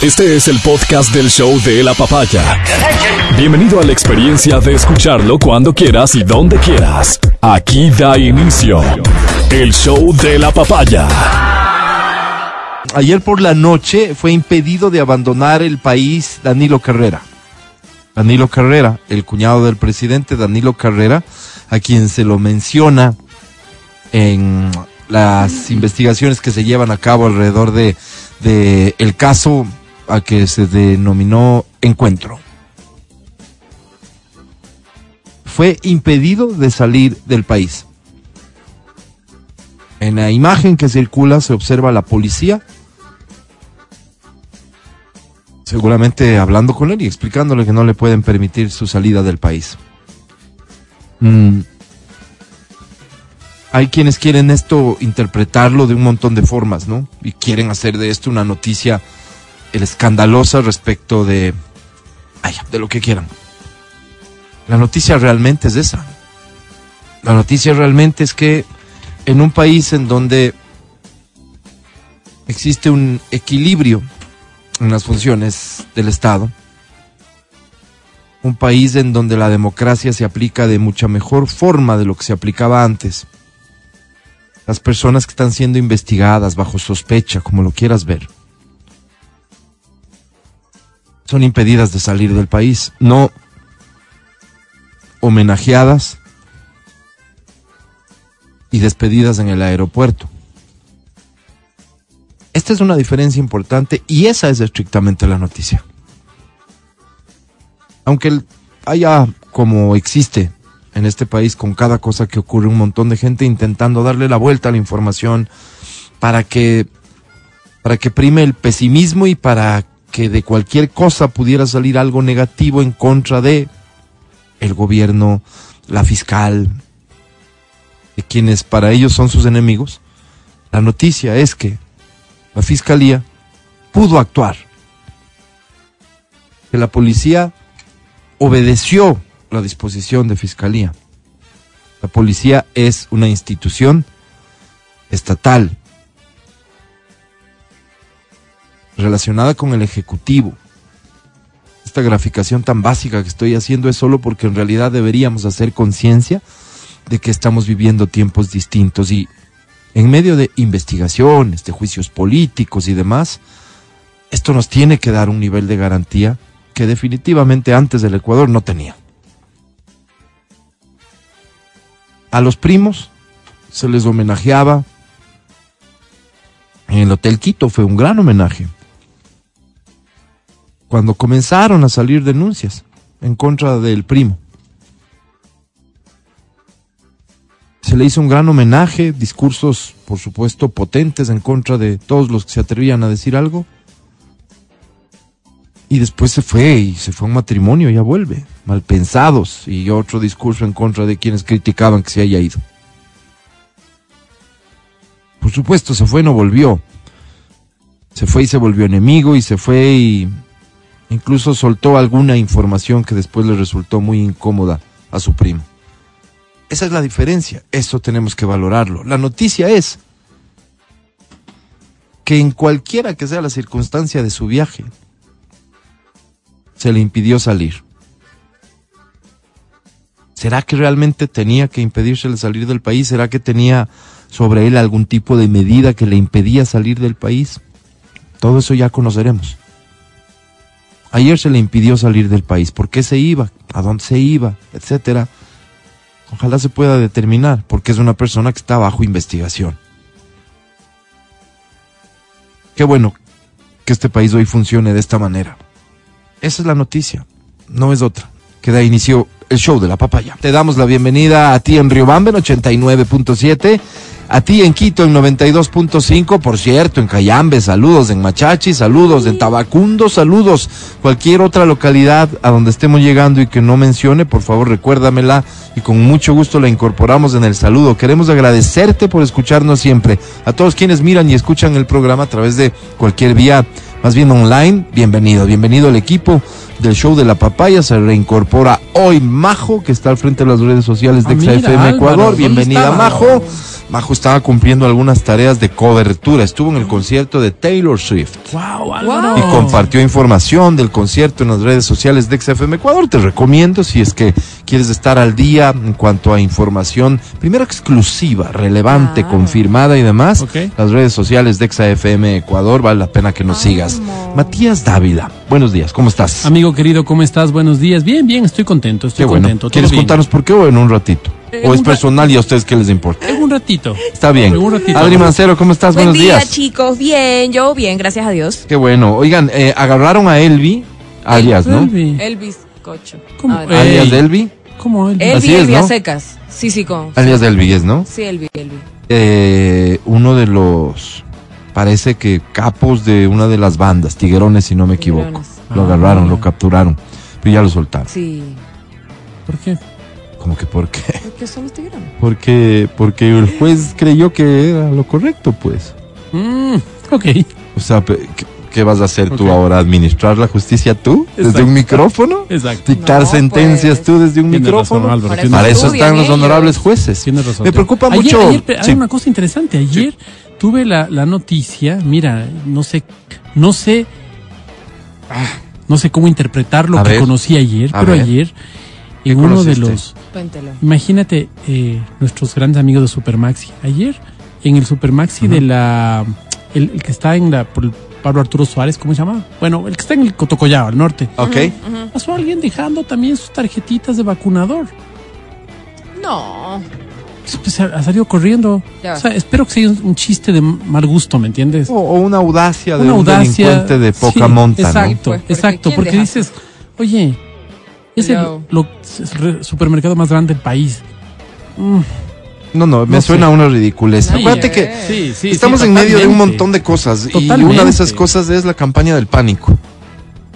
Este es el podcast del show de la papaya. Bienvenido a la experiencia de escucharlo cuando quieras y donde quieras. Aquí da inicio el show de la papaya. Ayer por la noche fue impedido de abandonar el país Danilo Carrera. Danilo Carrera, el cuñado del presidente Danilo Carrera, a quien se lo menciona en las investigaciones que se llevan a cabo alrededor de, el caso a que se denominó encuentro. Fue impedido de salir del país. En la imagen que circula se observa la policía, seguramente hablando con él y explicándole que no le pueden permitir su salida del país. Mm. Hay quienes quieren esto interpretarlo de un montón de formas, ¿no? Y quieren hacer de esto una noticia el escandalosa respecto de, de lo que quieran. La noticia realmente es esa. La noticia realmente es que en un país en donde existe un equilibrio en las funciones del Estado, un país en donde la democracia se aplica de mucha mejor forma de lo que se aplicaba antes, las personas que están siendo investigadas bajo sospecha, como lo quieras ver, son impedidas de salir del país, no homenajeadas y despedidas en el aeropuerto. Esta es una diferencia importante y esa es estrictamente la noticia. Aunque haya como existe en este país con cada cosa que ocurre un montón de gente intentando darle la vuelta a la información para que para que prime el pesimismo y para que de cualquier cosa pudiera salir algo negativo en contra de el gobierno, la fiscal, de quienes para ellos son sus enemigos, la noticia es que la fiscalía pudo actuar, que la policía obedeció la disposición de fiscalía. La policía es una institución estatal relacionada con el Ejecutivo. Esta graficación tan básica que estoy haciendo es solo porque en realidad deberíamos hacer conciencia de que estamos viviendo tiempos distintos y en medio de investigaciones, de juicios políticos y demás, esto nos tiene que dar un nivel de garantía que definitivamente antes del Ecuador no tenía. A los primos se les homenajeaba en el Hotel Quito, fue un gran homenaje cuando comenzaron a salir denuncias en contra del primo. Se le hizo un gran homenaje, discursos, por supuesto, potentes en contra de todos los que se atrevían a decir algo. Y después se fue y se fue a un matrimonio, ya vuelve, mal pensados, y otro discurso en contra de quienes criticaban que se haya ido. Por supuesto, se fue y no volvió. Se fue y se volvió enemigo y se fue y Incluso soltó alguna información que después le resultó muy incómoda a su primo. Esa es la diferencia. Eso tenemos que valorarlo. La noticia es que en cualquiera que sea la circunstancia de su viaje, se le impidió salir. ¿Será que realmente tenía que impedírsele salir del país? ¿Será que tenía sobre él algún tipo de medida que le impedía salir del país? Todo eso ya conoceremos. Ayer se le impidió salir del país. ¿Por qué se iba? ¿A dónde se iba? Etcétera. Ojalá se pueda determinar, porque es una persona que está bajo investigación. Qué bueno que este país hoy funcione de esta manera. Esa es la noticia, no es otra. Que da inicio el show de la papaya. Te damos la bienvenida a ti en Riobamba en 89.7 a ti en Quito en 92.5, por cierto, en Cayambe, saludos, en Machachi, saludos, en Tabacundo, saludos, cualquier otra localidad a donde estemos llegando y que no mencione, por favor recuérdamela y con mucho gusto la incorporamos en el saludo. Queremos agradecerte por escucharnos siempre. A todos quienes miran y escuchan el programa a través de cualquier vía, más bien online, bienvenido, bienvenido al equipo del show de la papaya. Se reincorpora hoy Majo, que está al frente de las redes sociales de ah, XFM Ecuador. Bienvenida, Majo. Majo estaba cumpliendo algunas tareas de cobertura. Estuvo en el concierto de Taylor Swift. Wow, Y compartió información del concierto en las redes sociales de XFM Ecuador. Te recomiendo si es que quieres estar al día en cuanto a información, primero exclusiva, relevante, Ah. confirmada y demás. Ok. Las redes sociales de XFM Ecuador, vale la pena que nos sigas. Matías Dávila, buenos días, ¿cómo estás? Amigo querido, ¿cómo estás? Buenos días. Bien, bien, estoy contento, estoy Qué contento. ¿Quieres bien. contarnos por qué o en un ratito? En ¿O es personal y a ustedes qué les importa? En un ratito. Está bien. En un ratito. Adri Mancero, ¿cómo estás? Buen buenos día, días. chicos. Bien, yo bien, gracias a Dios. Qué bueno. Oigan, eh, agarraron a Elvi, alias, ¿no? Elvi. Elvis Cocho. ¿Cómo? Eh, Alias de Elvi. ¿Cómo Elvi? Elvi, Elvi ¿no? a secas. Sí, sí, con. Alias de Elvi es, ¿no? Sí, Elvi, Elvi. Eh, uno de los, parece que capos de una de las bandas, Tiguerones, si no me equivoco. Tiguerones. Lo Ah. agarraron, lo capturaron, pero ya lo soltaron. Sí. ¿Por qué? ¿Cómo que por qué? ¿Por qué son los tigrones? Porque, porque el juez creyó que era lo correcto, pues. Mm, ok. O sea, ¿qué, qué vas a hacer tú ahora? ¿Administrar la justicia tú? ¿Desde Exacto. un micrófono? Exacto. ¿Dictar No, sentencias pues. tú desde un Tienes micrófono? razón, Álvaro. Para eso están los honorables ellos. jueces. Tienes razón. Me preocupa Ayer- mucho. Ayer, hay una cosa interesante. Ayer tuve la, la noticia, mira, no sé, no sé, ah, no sé cómo interpretar lo A que ver. conocí ayer, pero ver. ayer ¿Qué en uno de los, Cuéntelo. imagínate eh, nuestros grandes amigos de Supermaxi. Ayer en el Supermaxi de la, el, el que está en la por el Pablo Arturo Suárez, ¿cómo se llama? Bueno, el que está en el Cotocollao, al norte. Ok. Pasó alguien dejando también sus tarjetitas de vacunador. No. Pues, ha, salido corriendo. Ya. O sea, espero que sea un, chiste de mal gusto, ¿me entiendes? O, o una audacia de Una un audacia. delincuente de poca sí, monta, ¿no? Exacto, Pues, porque exacto. ¿quién Porque deja? dices, oye, es el lo- es el supermercado más grande del país. Mm, No, no, me No suena sé. a una ridiculez. Sí, Acuérdate eh. que sí, sí. estamos sí, en medio de un montón de cosas y Totalmente. una de esas cosas es la campaña del pánico.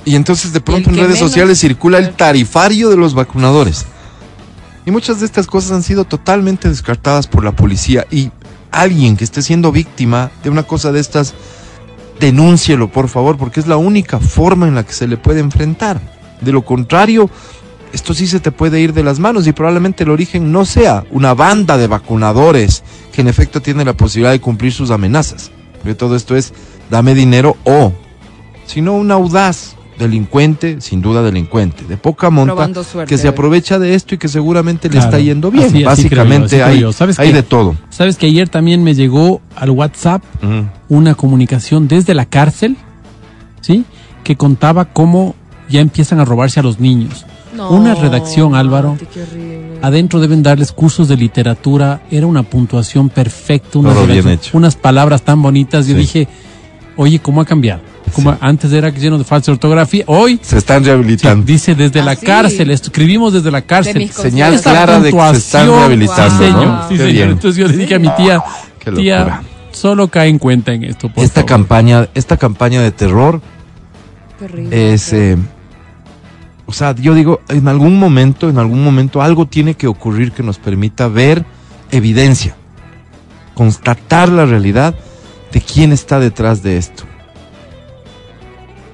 Y entonces de pronto en redes menos- sociales circula el tarifario de los vacunadores. Y muchas de estas cosas han sido totalmente descartadas por la policía y alguien que esté siendo víctima de una cosa de estas denúncielo, por favor, porque es la única forma en la que se le puede enfrentar. De lo contrario, esto sí se te puede ir de las manos y probablemente el origen no sea una banda de vacunadores que en efecto tiene la posibilidad de cumplir sus amenazas. Porque todo esto es dame dinero o, sino un audaz delincuente, sin duda delincuente, de poca monta, suerte. que se aprovecha de esto y que seguramente le está yendo bien. Así- así creo yo, Básicamente así hay. ¿Sabes hay qué? de todo. Sabes que ayer también me llegó al WhatsApp una comunicación desde la cárcel, ¿sí? Que contaba cómo ya empiezan a robarse a los niños. No, Una redacción, Álvaro. Adentro deben darles cursos de literatura. Era una puntuación perfecta, una bien hecho. unas palabras tan bonitas. Yo Sí. dije, oye, ¿cómo ha cambiado? Como antes era lleno de falsa ortografía. Hoy Se están sí, rehabilitando. dice desde la Ah, sí. cárcel. Escribimos desde la cárcel. Señal clara de que se están rehabilitando, Sí, señor. ¿no? Sí, señor. Entonces yo le dije a mi tía, Qué tía, solo cae en cuenta en esto. Por esta favor. campaña, esta campaña de terror es, eh, o sea, yo digo, en algún momento, en algún momento algo tiene que ocurrir que nos permita ver evidencia, constatar la realidad de quién está detrás de esto.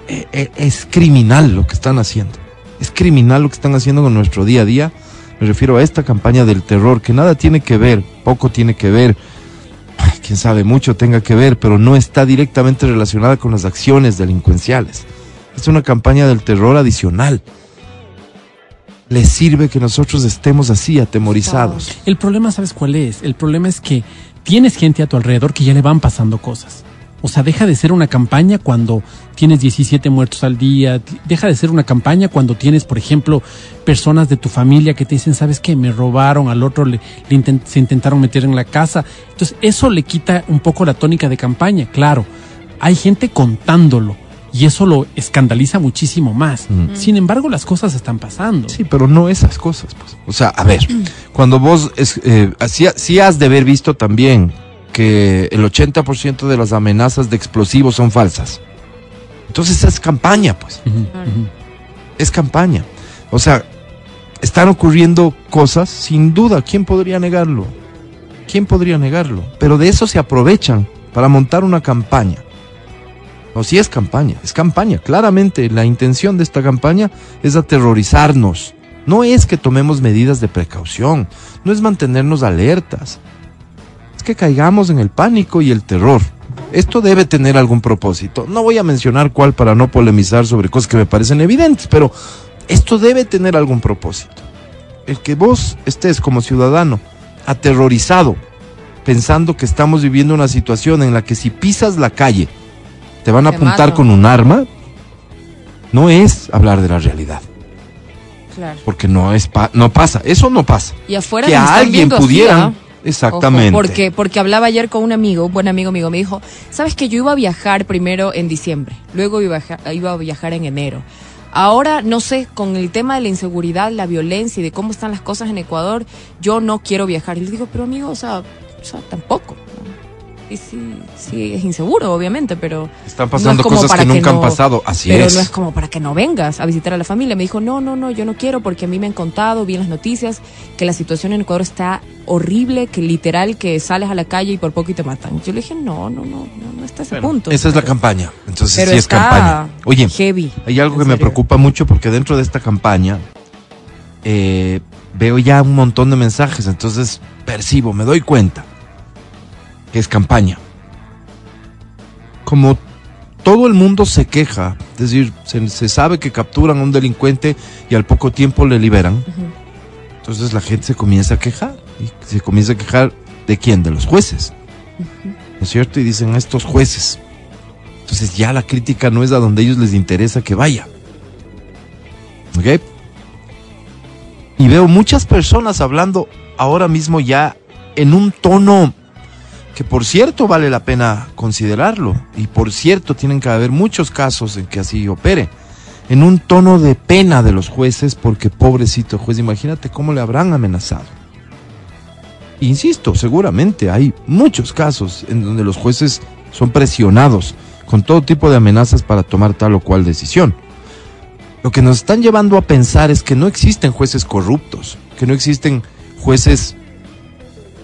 Eh, eh, es criminal lo que están haciendo. Es criminal lo que están haciendo con nuestro día a día. Me refiero a esta campaña del terror, que nada tiene que ver, poco tiene que ver, quién sabe, mucho tenga que ver, pero no está directamente relacionada con las acciones delincuenciales. Es una campaña del terror adicional. Le sirve que nosotros estemos así, atemorizados. El problema, ¿sabes cuál es? El problema es que tienes gente a tu alrededor que ya le van pasando cosas. O sea, deja de ser una campaña cuando tienes 17 muertos al día, deja de ser una campaña cuando tienes, por ejemplo, personas de tu familia que te dicen, ¿sabes qué? Me robaron, al otro le, le intent- se intentaron meter en la casa. Entonces, eso le quita un poco la tónica de campaña, claro. Hay gente contándolo y eso lo escandaliza muchísimo más. Sin embargo, las cosas están pasando. Sí, pero no esas cosas. Pues. O sea, a ver, cuando vos, es, eh, sí, sí has de haber visto también que el 80% de las amenazas de explosivos son falsas. Entonces es campaña, pues. Es campaña. O sea, están ocurriendo cosas, sin duda, ¿quién podría negarlo? ¿Quién podría negarlo? Pero de eso se aprovechan para montar una campaña. No, sí es campaña, es campaña. Claramente la intención de esta campaña es aterrorizarnos. No es que tomemos medidas de precaución, no es mantenernos alertas. Es que caigamos en el pánico y el terror. Esto debe tener algún propósito. No voy a mencionar cuál para no polemizar sobre cosas que me parecen evidentes, pero esto debe tener algún propósito. El que vos estés como ciudadano aterrorizado, pensando que estamos viviendo una situación en la que si pisas la calle te van a Te apuntar con un arma, no es hablar de la realidad, Claro. porque no es pa- no pasa, eso no pasa. Y afuera que a alguien así, pudieran, ¿ah? Exactamente. Porque, porque hablaba ayer con un amigo, un buen amigo mío, me dijo, sabes que yo iba a viajar primero en diciembre, luego iba a, viaja- iba a viajar en enero. Ahora, no sé, con el tema de la inseguridad, la violencia y de cómo están las cosas en Ecuador, yo no quiero viajar. Y le digo, pero amigo, o sea, o sea tampoco. ¿No? Y sí, sí, es inseguro, obviamente, pero... Están no pasando es como cosas para que nunca han no- pasado, así pero es. no es como para que no vengas a visitar a la familia. Me dijo, no, no, no, yo no quiero porque a mí me han contado, vi en las noticias, que la situación en Ecuador está horrible, que literal que sales a la calle y por poco y te matan. Yo le dije, no, no, no, no, no está a ese punto. Esa es la Pero- campaña. Entonces pero sí es campaña. Oye, heavy, hay algo que me preocupa mucho porque dentro de esta campaña eh, veo ya un montón de mensajes, entonces percibo, me doy cuenta que es campaña. Como todo el mundo se queja, es decir, se, se sabe que capturan a un delincuente y al poco tiempo le liberan, entonces la gente se comienza a quejar. ¿Y se comienza a quejar de quién? De los jueces. ¿No es cierto? Y dicen estos jueces. Entonces ya la crítica no es a donde ellos les interesa que vaya. ¿Ok? Y veo muchas personas hablando ahora mismo ya en un tono que por cierto vale la pena considerarlo. Y por cierto tienen que haber muchos casos en que así opere. En un tono de pena de los jueces porque pobrecito juez, imagínate cómo le habrán amenazado. Insisto, seguramente hay muchos casos en donde los jueces son presionados con todo tipo de amenazas para tomar tal o cual decisión. Lo que nos están llevando a pensar es que no existen jueces corruptos, que no existen jueces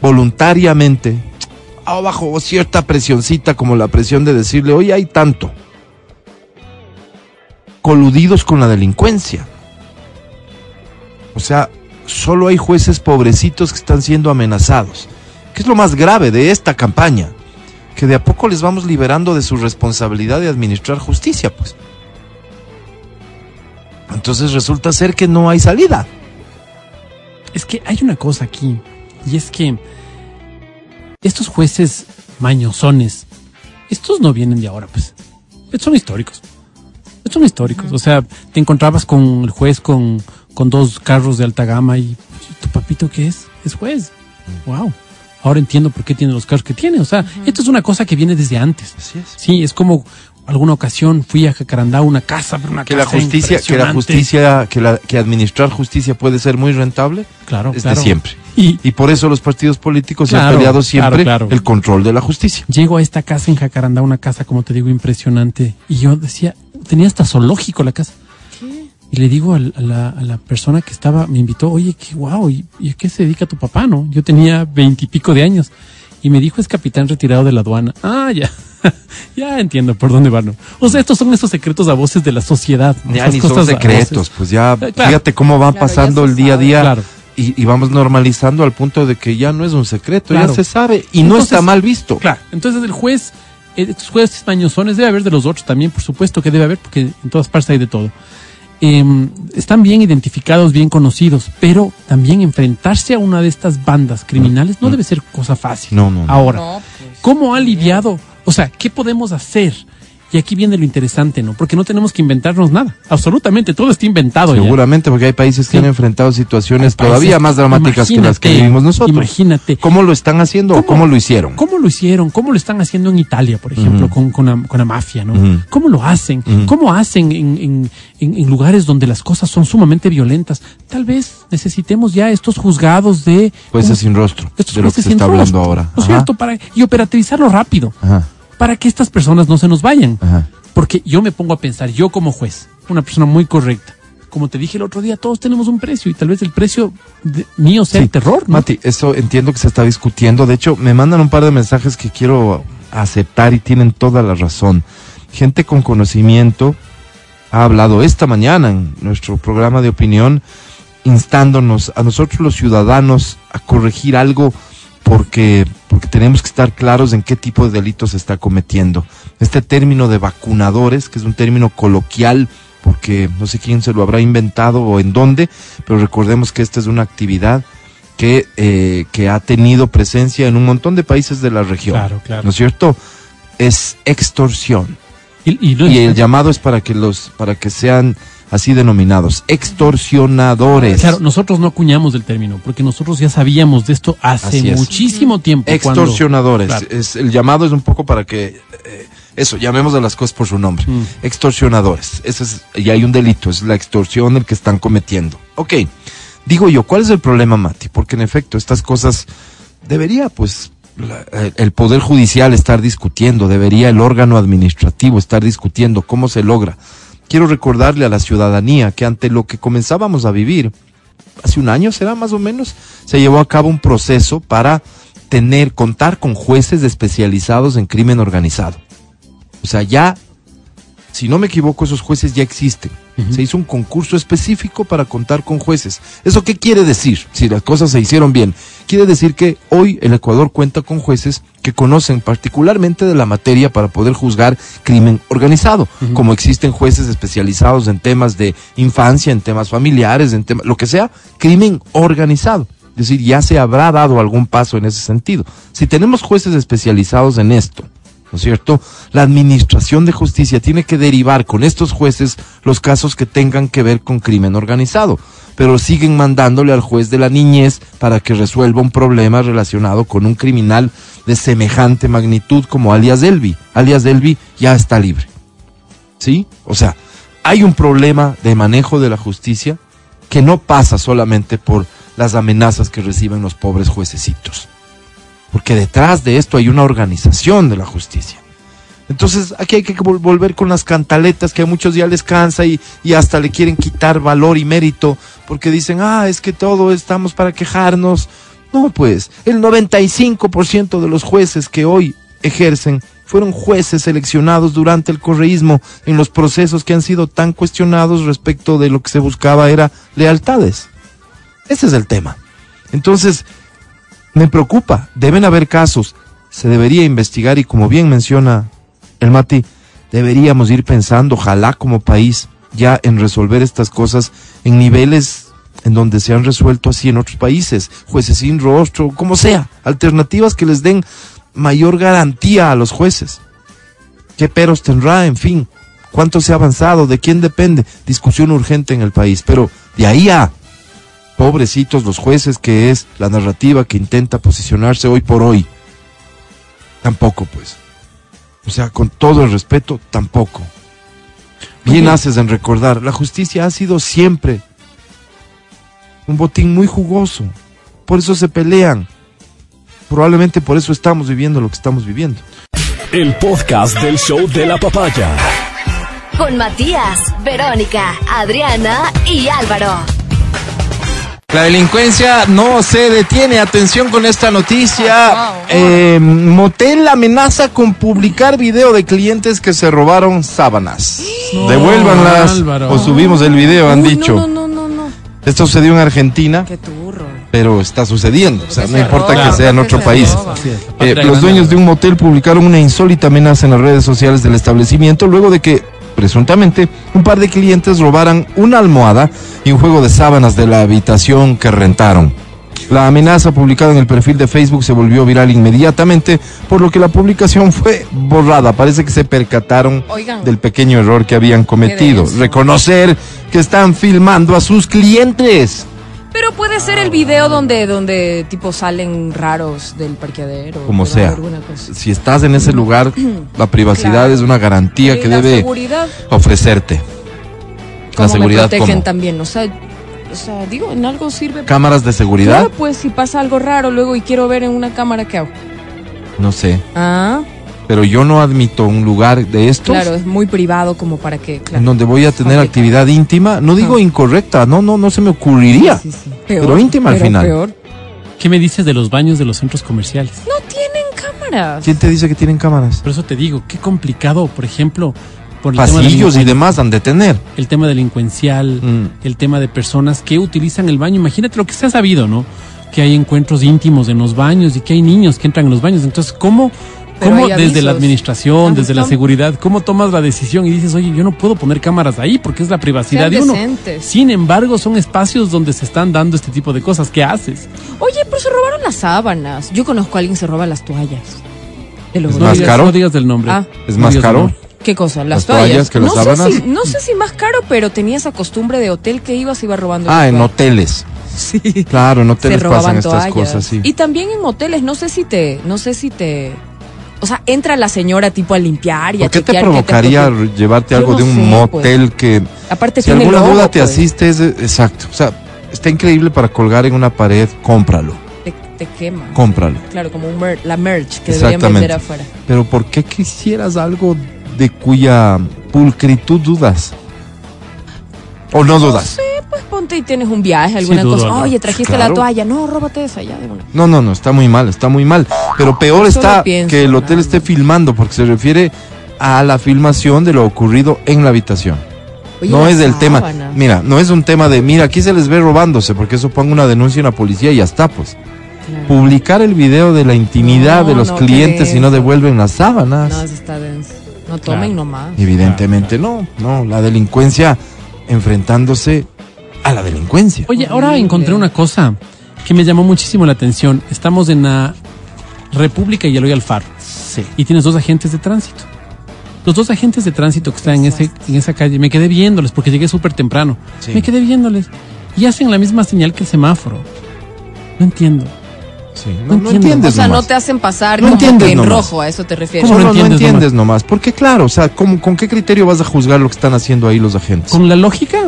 voluntariamente ah, bajo cierta presioncita como la presión de decirle, oye, hay tanto, coludidos con la delincuencia. O sea, solo hay jueces pobrecitos que están siendo amenazados. ¿Qué es lo más grave de esta campaña? Que de a poco les vamos liberando de su responsabilidad de administrar justicia, pues. Entonces resulta ser que no hay salida. Es que hay una cosa aquí, y es que estos jueces mañosones, estos no vienen de ahora, pues. Estos son históricos. Estos son históricos. O sea, te encontrabas con el juez con, con dos carros de alta gama y ¿tu papito qué es? Es juez. Wow. Ahora entiendo por qué tiene los carros que tiene. O sea, esto es una cosa que viene desde antes. Así es. Sí, es como alguna ocasión fui a Jacarandá, una casa, pero una Que la justicia, que la justicia, que, la, que administrar justicia puede ser muy rentable, claro, es claro. siempre. Y Y por eso los partidos políticos se han peleado siempre claro, claro. el control de la justicia. llego a esta casa en Jacarandá, una casa, como te digo, impresionante. Y yo decía, tenía hasta zoológico la casa. Y le digo a, la, a la persona que estaba, me invitó, oye, qué guau, ¿y, y a qué se dedica tu papá, no? Yo tenía veintipico de años. Y me dijo, es capitán retirado de la aduana. Ah, ya. ya entiendo por dónde van. ¿no? O sea, estos son esos secretos a voces de la sociedad. Ya ni son cosas a secretos, pues ya Eh, claro. fíjate cómo va Claro, pasando el día a día Claro. Y, y vamos normalizando al punto de que ya no es un secreto, Claro. ya se sabe y no está mal visto. Claro, entonces el juez, eh, estos jueces mañosones, debe haber de los otros también, por supuesto que debe haber, porque en todas partes hay de todo. Eh, están bien identificados, bien conocidos, pero también enfrentarse a una de estas bandas criminales no debe ser cosa fácil. No, no, no. Ahora, No, pues, ¿cómo ha aliviado? O sea, ¿qué podemos hacer? Y aquí viene lo interesante, ¿no? Porque no tenemos que inventarnos nada. Absolutamente, todo está inventado ya. Seguramente, porque hay países que han enfrentado situaciones países todavía más dramáticas que las que vivimos nosotros. Imagínate. ¿Cómo lo están haciendo o ¿Cómo? cómo lo hicieron? ¿Cómo lo hicieron? ¿Cómo lo están haciendo en Italia, por ejemplo, con, con, la, con la mafia, ¿no? ¿Cómo lo hacen? ¿Cómo hacen en, en- en- en lugares donde las cosas son sumamente violentas? Tal vez necesitemos ya estos juzgados de... Jueces ¿cómo? sin rostro, estos de lo que se está hablando rostro, ahora. ¿No es cierto? Para, y operativizarlo rápido, Ajá, para que estas personas no se nos vayan. ajá. Porque yo me pongo a pensar, yo como juez, una persona muy correcta, como te dije el otro día, todos tenemos un precio y tal vez el precio de- mío sea Sí, el terror, ¿no? Mati, eso entiendo que se está discutiendo. De hecho, me mandan un par de mensajes que quiero aceptar y tienen toda la razón. Gente con conocimiento ha hablado esta mañana en nuestro programa de opinión, instándonos a nosotros los ciudadanos a corregir algo porque, porque tenemos que estar claros en qué tipo de delitos se está cometiendo. Este término de vacunadores, que es un término coloquial, porque no sé quién se lo habrá inventado o en dónde, pero recordemos que esta es una actividad que, eh, que ha tenido presencia en un montón de países de la región. Claro, claro. ¿No es cierto? Es extorsión. Y, y no- Y el llamado es para que los, para que sean así denominados, extorsionadores. Claro, nosotros no acuñamos el término, porque nosotros ya sabíamos de esto hace es. muchísimo tiempo. cuando- Extorsionadores. Claro. Es, el llamado es un poco para que, eh, eso, llamemos a las cosas por su nombre. Mm. Extorsionadores. Ese es, y hay un delito, es la extorsión el que están cometiendo. Ok, digo yo, ¿cuál es el problema, Mati? Porque en efecto, estas cosas debería, pues, la- el Poder Judicial estar discutiendo, debería el órgano administrativo estar discutiendo cómo se logra. Quiero recordarle a la ciudadanía que ante lo que comenzábamos a vivir, hace un año será más o menos, se llevó a cabo un proceso para tener, contar con jueces especializados en crimen organizado. O sea, ya, si no me equivoco, esos jueces ya existen. Se hizo un concurso específico para contar con jueces. ¿Eso qué quiere decir? Si las cosas se hicieron bien. Quiere decir que hoy el Ecuador cuenta con jueces que conocen particularmente de la materia para poder juzgar crimen organizado. Como existen jueces especializados en temas de infancia, en temas familiares, en temas, lo que sea, crimen organizado. Es decir, ya se habrá dado algún paso en ese sentido. Si tenemos jueces especializados en esto, ¿no es cierto? La administración de justicia tiene que derivar con estos jueces los casos que tengan que ver con crimen organizado, pero siguen mandándole al juez de la niñez para que resuelva un problema relacionado con un criminal de semejante magnitud como alias Delvi. Alias Delvi ya está libre. ¿Sí? O sea, hay un problema de manejo de la justicia que no pasa solamente por las amenazas que reciben los pobres juececitos porque detrás de esto hay una organización de la justicia. Entonces aquí hay que vol- volver con las cantaletas que a muchos ya les cansa y, y hasta le quieren quitar valor y mérito porque dicen, ah, es que todo estamos para quejarnos. No, pues, el 95% de los jueces que hoy ejercen fueron jueces seleccionados durante el correísmo en los procesos que han sido tan cuestionados respecto de lo que se buscaba era lealtades. Ese es el tema. Entonces, me preocupa, deben haber casos, se debería investigar y como bien menciona el Mati, deberíamos ir pensando, ojalá como país, ya en resolver estas cosas en niveles en donde se han resuelto así en otros países, jueces sin rostro, como sea, alternativas que les den mayor garantía a los jueces. ¿Qué peros tendrá? En fin, ¿cuánto se ha avanzado? ¿De quién depende? Discusión urgente en el país, pero de ahí a pobrecitos los jueces, que es la narrativa que intenta posicionarse hoy por hoy. Tampoco, pues. O sea, con todo el respeto, tampoco. Bien haces en recordar, la justicia ha sido siempre un botín muy jugoso. Por eso se pelean. Probablemente por eso estamos viviendo lo que estamos viviendo. El podcast del show de la papaya. Con Matías, Verónica, Adriana y Álvaro. La delincuencia no se detiene. Atención con esta noticia. Wow. Eh, Motel amenaza con publicar video de clientes que se robaron sábanas. No, Devuélvanlas Álvaro. o subimos el video, han Uy, dicho. No, no, no, no, no. Esto sucedió en Argentina, Qué turro. pero está sucediendo. O sea, no se importa que sea en que otro se país. Eh, los dueños de un motel publicaron una insólita amenaza en las redes sociales del establecimiento luego de que, presuntamente, un par de clientes robaran una almohada y un juego de sábanas de la habitación que rentaron. La amenaza publicada en el perfil de Facebook se volvió viral inmediatamente, por lo que la publicación fue borrada. Parece que se percataron Oigan. del pequeño error que habían cometido. Reconocer que están filmando a sus clientes. Pero puede ser el video donde, donde tipo salen raros del parqueadero. Como sea. alguna cosa. Si estás en ese lugar, la privacidad Claro. es una garantía Y que la debe seguridad, ofrecerte. como La seguridad me protegen ¿cómo? también. O sea, o sea, digo, en algo sirve. cámaras de seguridad, Claro, pues si pasa algo raro luego y quiero ver en una cámara, ¿qué hago? no sé, Ah, pero yo no admito un lugar de estos claro, es muy privado como para que. Claro. en donde voy a tener Complicado. actividad íntima, no digo Ah. incorrecta, no, no, no se me ocurriría. Sí, sí, sí. Pero íntima al pero final. peor. ¿Qué me dices de los baños de los centros comerciales? No tienen cámaras. ¿Quién te dice que tienen cámaras? Por eso te digo, qué complicado, por ejemplo, por Pasillos y delincuen- demás han de tener. el tema delincuencial, Mm. el tema de personas que utilizan el baño. Imagínate lo que se ha sabido, ¿no? que hay encuentros íntimos en los baños y que hay niños que entran en los baños. Entonces, ¿cómo, Pero cómo desde la administración, desde la seguridad, cómo tomas la decisión y dices, oye, yo no puedo poner cámaras ahí porque es la privacidad Sean de uno? decentes. Sin embargo, son espacios donde se están dando este tipo de cosas. ¿Qué haces? Oye, pero se robaron las sábanas. Yo conozco a alguien que se roba las toallas. De los Es No más digas- caro. No digas del nombre. Ah. ¿Es más caro? ¿Qué cosa? Las, ¿Las toallas que las no sábanas? Sé si, no sé si más caro, pero tenía esa costumbre de hotel que iba, se iba robando. Ah, las en hoteles. Sí. Claro, en hoteles pasan estas toallas. cosas, sí. Y también en hoteles, no sé si te, no sé si te, o sea, entra la señora tipo a limpiar y a ¿Por qué te qué provocaría llevarte Yo algo no de un sé, motel que Aparte si tiene alguna logo, duda te pues. asiste es exacto, o sea, está increíble para colgar en una pared, cómpralo, Te, te quema. cómpralo. Claro, como un mer- la merch que deberían vender afuera. Pero ¿por qué quisieras algo de cuya pulcritud dudas? ¿O no dudas? Sí, pues ponte y tienes un viaje, alguna cosa. Oye, trajiste Claro. la toalla. No, róbate esa ya de una. No, no, no, está muy mal, está muy mal. Pero peor Eso está pienso, que el hotel esté filmando porque se refiere a la filmación de lo ocurrido en la habitación. Oye, no es del tema. Mira, no es un tema de, mira, aquí se les ve robándose, porque eso ponga una denuncia en la policía y ya está, pues. Claro. Publicar el video de la intimidad No, de los clientes y no devuelven las sábanas. No, eso está denso. No tomen Claro. nomás. Evidentemente no, no, la delincuencia enfrentándose a la delincuencia. Oye, ahora encontré una cosa que me llamó muchísimo la atención. Estamos en la República y Eloy Alfaro. Sí. Y tienes dos agentes de tránsito. Los dos agentes de tránsito que están en, ese, en esa calle, me quedé viéndoles porque llegué súper temprano. Sí. Me quedé viéndoles. Y hacen la misma señal que el semáforo. No entiendo. Sí, No no, no entiendo. entiendes O sea, no te hacen pasar No como entiendes que en nomás. rojo, a eso te refieres. ¿Cómo no no entiendes entiendes nomás. Porque claro, o sea, ¿cómo- ¿con qué criterio vas a juzgar lo que están haciendo ahí los agentes? Con la lógica,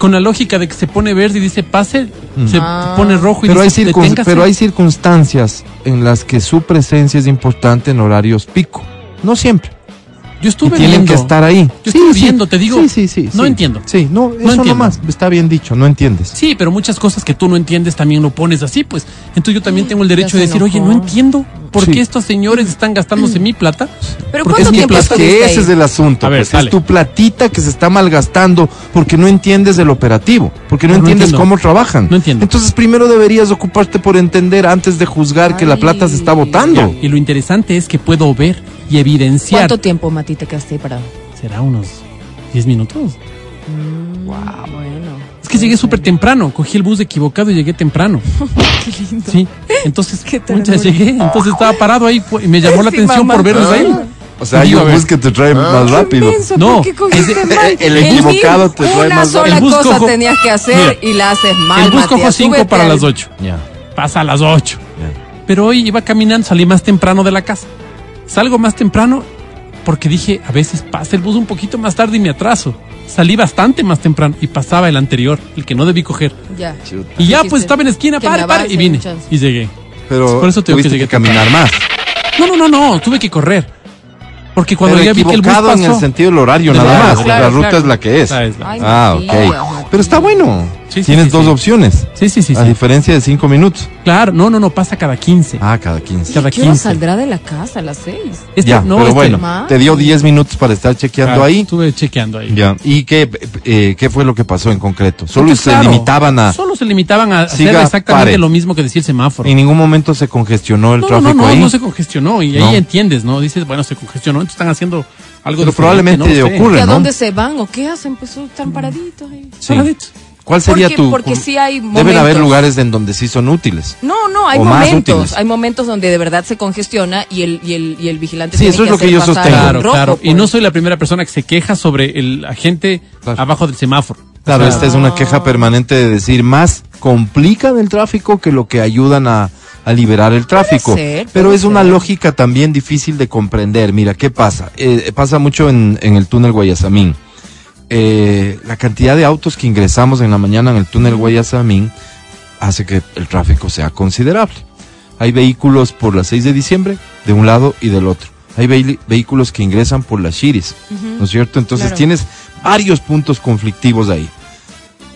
con la lógica de que se pone verde y dice pase, se Ah. pone rojo y Pero hay, dice circun- deténgase. pero hay circunstancias en las que su presencia es importante en horarios pico. No siempre. Yo estuve tienen viendo. que estar ahí. Yo estuve viendo, te digo, Sí, sí, sí. no sí. entiendo. Sí, no, eso entiendo. nomás. Está bien dicho, no entiendes. Sí, pero muchas cosas que tú no entiendes también lo pones así, pues. Entonces yo también tengo el derecho de decir, oye, no entiendo por Sí. qué estos señores están gastándose mi plata. Pero Porque ¿cuánto es mi plata. Que ahí? ese es el asunto. A ver, pues, es tu platita que se está malgastando porque no entiendes el operativo, porque no, entiendes cómo trabajan. No entiendo. Entonces primero deberías ocuparte por entender antes de juzgar que la plata se está Ya, botando. Y lo interesante es que puedo ver y evidenciar. ¿Cuánto tiempo, Mati, te quedaste ahí parado? Será unos 10 minutos. Wow, bueno. Es que llegué súper temprano, cogí el bus equivocado y llegué temprano. Qué lindo. Sí, entonces ternura. llegué, entonces estaba parado ahí y me llamó la Sí, atención mamá. por verlos ahí. O sea, hay un bus que te trae más rápido. Menso, No, ¿por qué cogiste ese- mal? el equivocado te trae Una más sola El bus cosa cojo- tenías que hacer Mira, y la haces mal, el bus Matías. cojo 5 Súbete para al- las 8. Ya, Pasa a las 8. ya. Pero hoy iba caminando, salí más temprano de la casa. Salgo más temprano porque dije, a veces pasa el bus un poquito más tarde y me atraso. Salí bastante más temprano y pasaba el anterior, el que no debí coger. Ya. Y ya Dijiste, pues estaba en la esquina, que pare, avance, y vine. Y llegué. Pero Por eso tengo que llegar caminar más. No, no, no, no, tuve que correr. Porque cuando Pero ya vi que el bus pasó... en el sentido del horario De nada más. claro, la ruta claro. es la que es. Ah, ok. Pero está bueno. Sí, Tienes sí, dos sí. opciones. Sí, sí, sí, A sí. diferencia de cinco minutos. Claro, no, no, no, pasa cada 15. Ah, cada 15. cada ¿Qué hora 15. saldrá de la casa? A las seis. Este- ya, no, pero este- bueno, más. te dio 10 minutos para estar chequeando Claro, ahí. Estuve chequeando ahí. Ya. ¿Y qué, eh, qué fue lo que pasó en concreto? Solo Entonces, se claro, limitaban a... Solo se limitaban a hacer exactamente pare. lo mismo que el semáforo. En ningún momento se congestionó el no, no, tráfico no, no, ahí. no se congestionó. Y No. ahí entiendes, ¿no? Dices, bueno, se congestionó, entonces están haciendo algo Pero probablemente no ocurre. ¿Y a ¿no? dónde se van o qué hacen? Pues están paraditos ahí. Sí. Paraditos. ¿Cuál sería Porque- tu...? porque sí hay Deben haber momentos. lugares en donde sí son útiles. No, no, hay momentos. Hay momentos donde de verdad se congestiona y el, y el, y el vigilante Sí, tiene eso es que lo que yo sostengo. en Claro, rojo, claro. Y pues. no soy la primera persona que se queja sobre el agente Claro. abajo del semáforo. Claro, O sea, esta es una queja permanente de decir más complican el tráfico que lo que ayudan a, a liberar el tráfico. ser, Pero es una ser. lógica también difícil de comprender. Mira, ¿qué pasa? Eh, pasa mucho en, en el túnel Guayasamín. Eh, la cantidad de autos que ingresamos en la mañana en el túnel Guayasamín hace que el tráfico sea considerable. Hay vehículos por la 6 de diciembre de un lado y del otro. Hay vehículos que ingresan por las Chiris, ¿no es cierto? Entonces Claro. tienes varios puntos conflictivos ahí.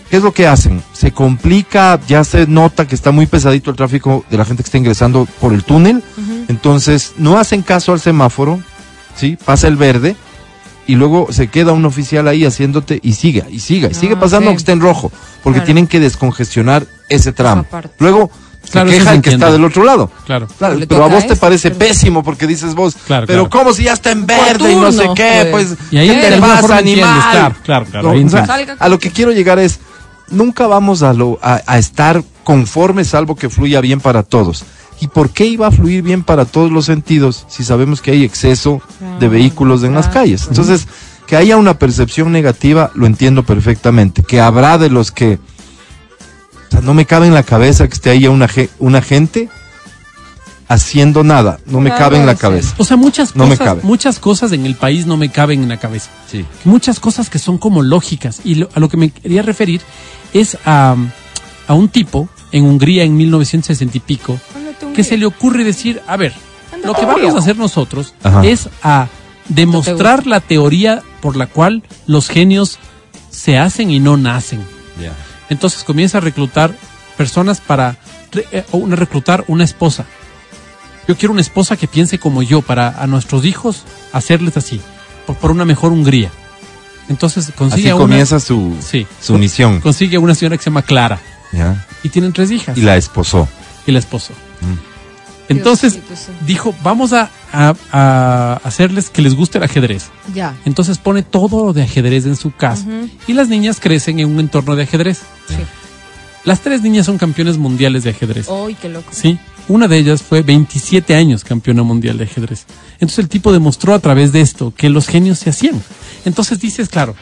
¿Qué es lo que hacen? Se complica, ya se nota que está muy pesadito el tráfico de la gente que está ingresando por el túnel, entonces no hacen caso al semáforo, ¿sí? Pasa el verde y luego se queda un oficial ahí haciéndote y sigue, y siga, y sigue Ah, pasando sí. aunque esté en rojo, porque Claro. tienen que descongestionar ese tramo. Luego Se Claro, queja el que está del otro lado. Claro. Claro, pero a vos te parece pero- pésimo porque dices vos, Claro, pero claro. ¿cómo si ya está en verde y no sé qué? pues. Pues, Y ahí ¿qué te pasa, animal? claro, claro, claro, No, ahí o sea, entiendes. Salga a lo que quiero llegar es, nunca vamos a, lo, a, a estar conformes salvo que fluya bien para todos. ¿Y por qué iba a fluir bien para todos los sentidos si sabemos que hay exceso de Claro, vehículos en las claro. calles? Entonces, que haya una percepción negativa, lo entiendo perfectamente. Que habrá de los que... O sea, no me cabe en la cabeza que esté ahí una, ge- una gente haciendo nada. No me Claro, cabe en la cabeza. O sea, muchas No me cosas, cabe. muchas cosas en el país no me caben en la cabeza. Sí. Muchas cosas que son como lógicas. Y lo- a lo que me quería referir es a, a un tipo en Hungría en 1960 y pico que se le ocurre decir, a ver, lo que vamos a hacer nosotros Ajá. es a demostrar la teoría por la cual los genios se hacen y no nacen. Entonces comienza a reclutar personas para re- eh, una, reclutar una esposa. Yo quiero una esposa que piense como yo para a nuestros hijos hacerles así, por, por una mejor Hungría. Entonces consigue Así a una, comienza su, sí, su misión. consigue a una señora que se llama Clara y tienen tres hijas Y la esposó. y la esposo. Entonces dijo, vamos a, a- a hacerles que les guste el ajedrez. Ya. Entonces pone todo de ajedrez en su casa y las niñas crecen en un entorno de ajedrez. Sí. Las tres niñas son campeones mundiales de ajedrez. Qué loco. Sí, una de ellas fue 27 años campeona mundial de ajedrez. Entonces el tipo demostró a través de esto que los genios se hacían. Entonces dices, claro,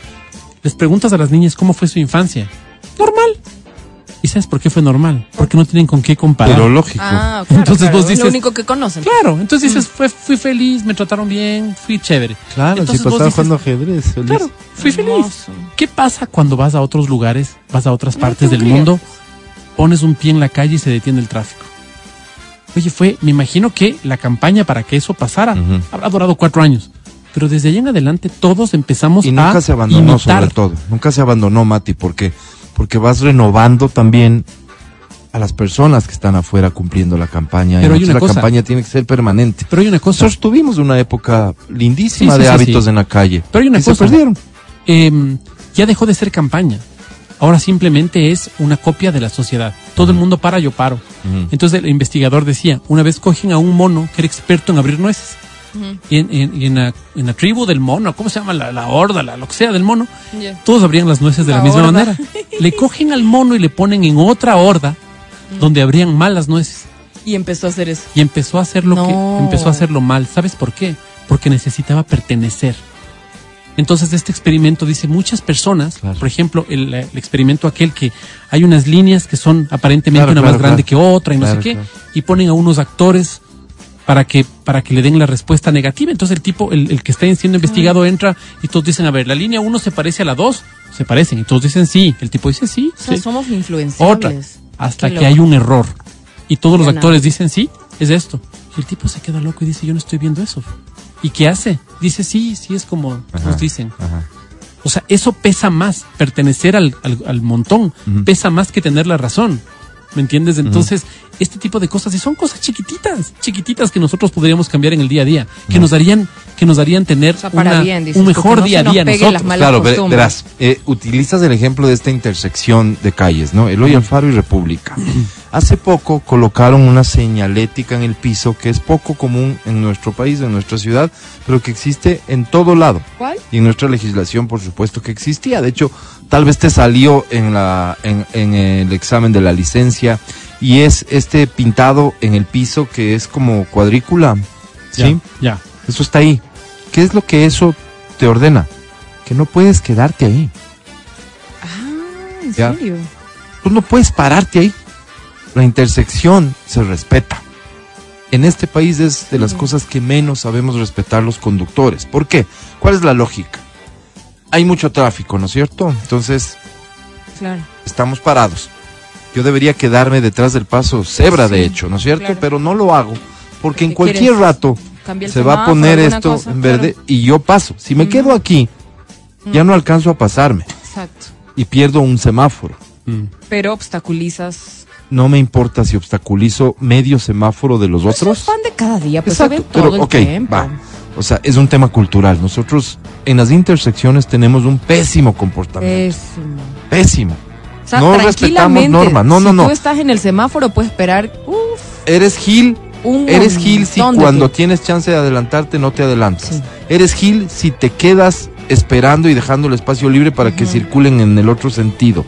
les preguntas a las niñas cómo fue su infancia. Normal. ¿Y sabes por qué fue normal? Porque no tienen con qué comparar. Pero lógico. Ah, claro, Entonces claro, vos es dices- lo único que conocen. Claro, entonces dices, fue, fui feliz, me trataron bien, fui chévere. Claro, Entonces si vos pasaba dices, jugando ajedrez. feliz. Claro, fui feliz. Hermoso. ¿Qué pasa cuando vas a otros lugares, vas a otras No, partes qué del mundo, pones un pie en la calle y se detiene el tráfico? Oye, fue, me imagino que la campaña para que eso pasara Ujú. habrá durado cuatro años. Pero desde allá en adelante todos empezamos Y a nunca se abandonó, imitar. sobre todo. Nunca se abandonó, Mati, porque, porque vas renovando también a las personas que están afuera cumpliendo la campaña. Pero y hay una la cosa. campaña tiene que ser permanente. Pero hay una cosa, Nosotros tuvimos una época lindísima Sí, sí, de sí, hábitos en la calle. Pero hay una cosa. se perdieron. eh, ya dejó de ser campaña. Ahora simplemente es una copia de la sociedad. Todo el mundo para, yo paro. Entonces el investigador decía, una vez cogen a un mono que era experto en abrir nueces. Ujú. Y en, en- y en la, en la tribu del mono, ¿cómo se llama? La, la horda, la, lo que sea del mono, Ya. todos abrían las nueces de la, La misma horda. manera. Le cogen al mono y le ponen en otra horda donde abrían mal las nueces. Y empezó a hacer eso. Y empezó a hacer lo No. que empezó a hacerlo mal. ¿Sabes por qué? Porque necesitaba pertenecer. Entonces este experimento dice muchas personas, Claro. por ejemplo, el, el experimento aquel que hay unas líneas que son aparentemente Claro, una claro, más grande que otra y no sé qué, claro. y ponen a unos actores para que para que le den la respuesta negativa. Entonces el tipo, el, el que está siendo investigado entra y todos dicen, a ver, la línea 1 se parece a la 2, se parecen, y todos dicen sí. El tipo dice sí. O sea, sí. somos influenciables. Otra, hasta que hay un error. Y todos los actores dicen sí, es esto. Y el tipo se queda loco y dice, yo no estoy viendo eso. ¿Y qué hace? Dice, sí, sí, es como Ajá, nos dicen. ajá. O sea, eso pesa más, pertenecer al, al, al montón, pesa más que tener la razón. ¿Me entiendes? Entonces, este tipo de cosas, y son cosas chiquititas, chiquititas que nosotros podríamos cambiar en el día a día, que nos darían, que nos darían tener O sea, para una- bien, dices un mejor no día a día nosotros. Claro, costumbres. verás, eh, utilizas el ejemplo de esta intersección de calles, ¿no? Eloy Alfaro y República. Hace poco colocaron una señalética en el piso que es poco común en nuestro país, en nuestra ciudad, pero que existe en todo lado. ¿Cuál? Y en nuestra legislación, por supuesto que existía. De hecho, tal vez te salió en, la, en, en el examen de la licencia y es este pintado en el piso que es como cuadrícula. ¿Sí? Ya. Eso está ahí. ¿Qué es lo que eso te ordena? Que no puedes quedarte ahí. Ah, ¿en Ya. serio? Tú no puedes pararte ahí. La intersección se respeta. En este país es de las cosas que menos sabemos respetar los conductores. ¿Por qué? ¿Cuál es la lógica? Hay mucho tráfico, ¿no es cierto? Entonces, Claro. estamos parados. Yo debería quedarme detrás del paso cebra, de hecho, ¿no es cierto? claro. Pero no lo hago. Porque en cualquier quieres rato Cambia se va a poner esto cosa, en claro. verde y yo paso. Si me quedo aquí, ya no alcanzo a pasarme Exacto. y pierdo un semáforo. Mm. Pero obstaculizas. No me importa si obstaculizo medio semáforo de los Pues otros. es pan de cada día, pues Exacto, se ve pero todo el tiempo. va. O sea, es un tema cultural. Nosotros en las intersecciones tenemos un pésimo comportamiento. Pésimo. Pésimo. O sea, no respetamos normas. No, no, si no. tú estás en el semáforo, puedes esperar. Uf, Eres Gil. un Eres Gil si cuando tienes chance de adelantarte no te adelantas. Sí. Eres Gil si te quedas esperando y dejando el espacio libre para que circulen en el otro sentido.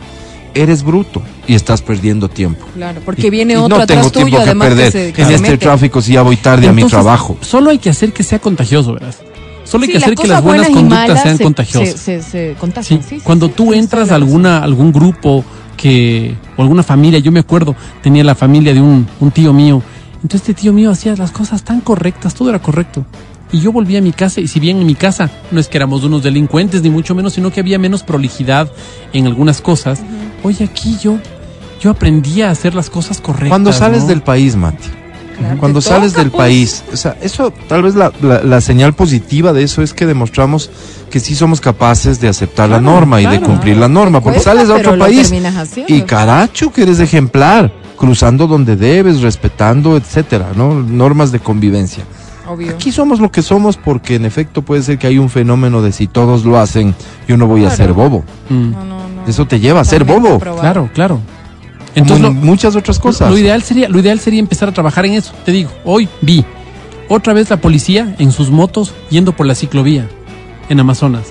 Eres bruto y estás perdiendo tiempo. Claro, porque Y- viene y otro no tengo atrás tuyo, tiempo que además perder que se, que en este tráfico si ya voy tarde a mi trabajo. Solo hay que hacer que sea contagioso, ¿verdad? Solo hay Sí, que hacer que las buenas conductas sean se- contagiosas. Se, se, contagian. Sí, sí, cuando sí, tú entras a alguna, algún grupo que, o alguna familia, yo me acuerdo, tenía la familia de un, un tío mío, entonces este tío mío hacía las cosas tan correctas, todo era correcto. Y yo volví a mi casa, y si bien en mi casa no es que éramos unos delincuentes, ni mucho menos, sino que había menos prolijidad en algunas cosas, hoy aquí yo, yo aprendí a hacer las cosas correctas. Cuando sales ¿no? del país, Mati, Claro, cuando sales toca, del pues. país, o sea, eso tal vez la, la- la señal positiva de eso es que demostramos que sí somos capaces de aceptar la Claro, norma y de claro. cumplir la norma, porque Cuesta, sales a otro país y caracho que eres ejemplar, cruzando donde debes, respetando, etcétera, ¿no? Normas de convivencia. Obvio. Aquí somos lo que somos porque en efecto puede ser que hay un fenómeno de si todos lo hacen, yo no voy a ser bobo. Mm, no, no. Eso te lleva a ser bobo, claro, claro. como Entonces, en lo- muchas otras cosas. Lo ideal sería, lo ideal sería empezar a trabajar en eso. Te digo, hoy vi otra vez la policía en sus motos yendo por la ciclovía en Amazonas.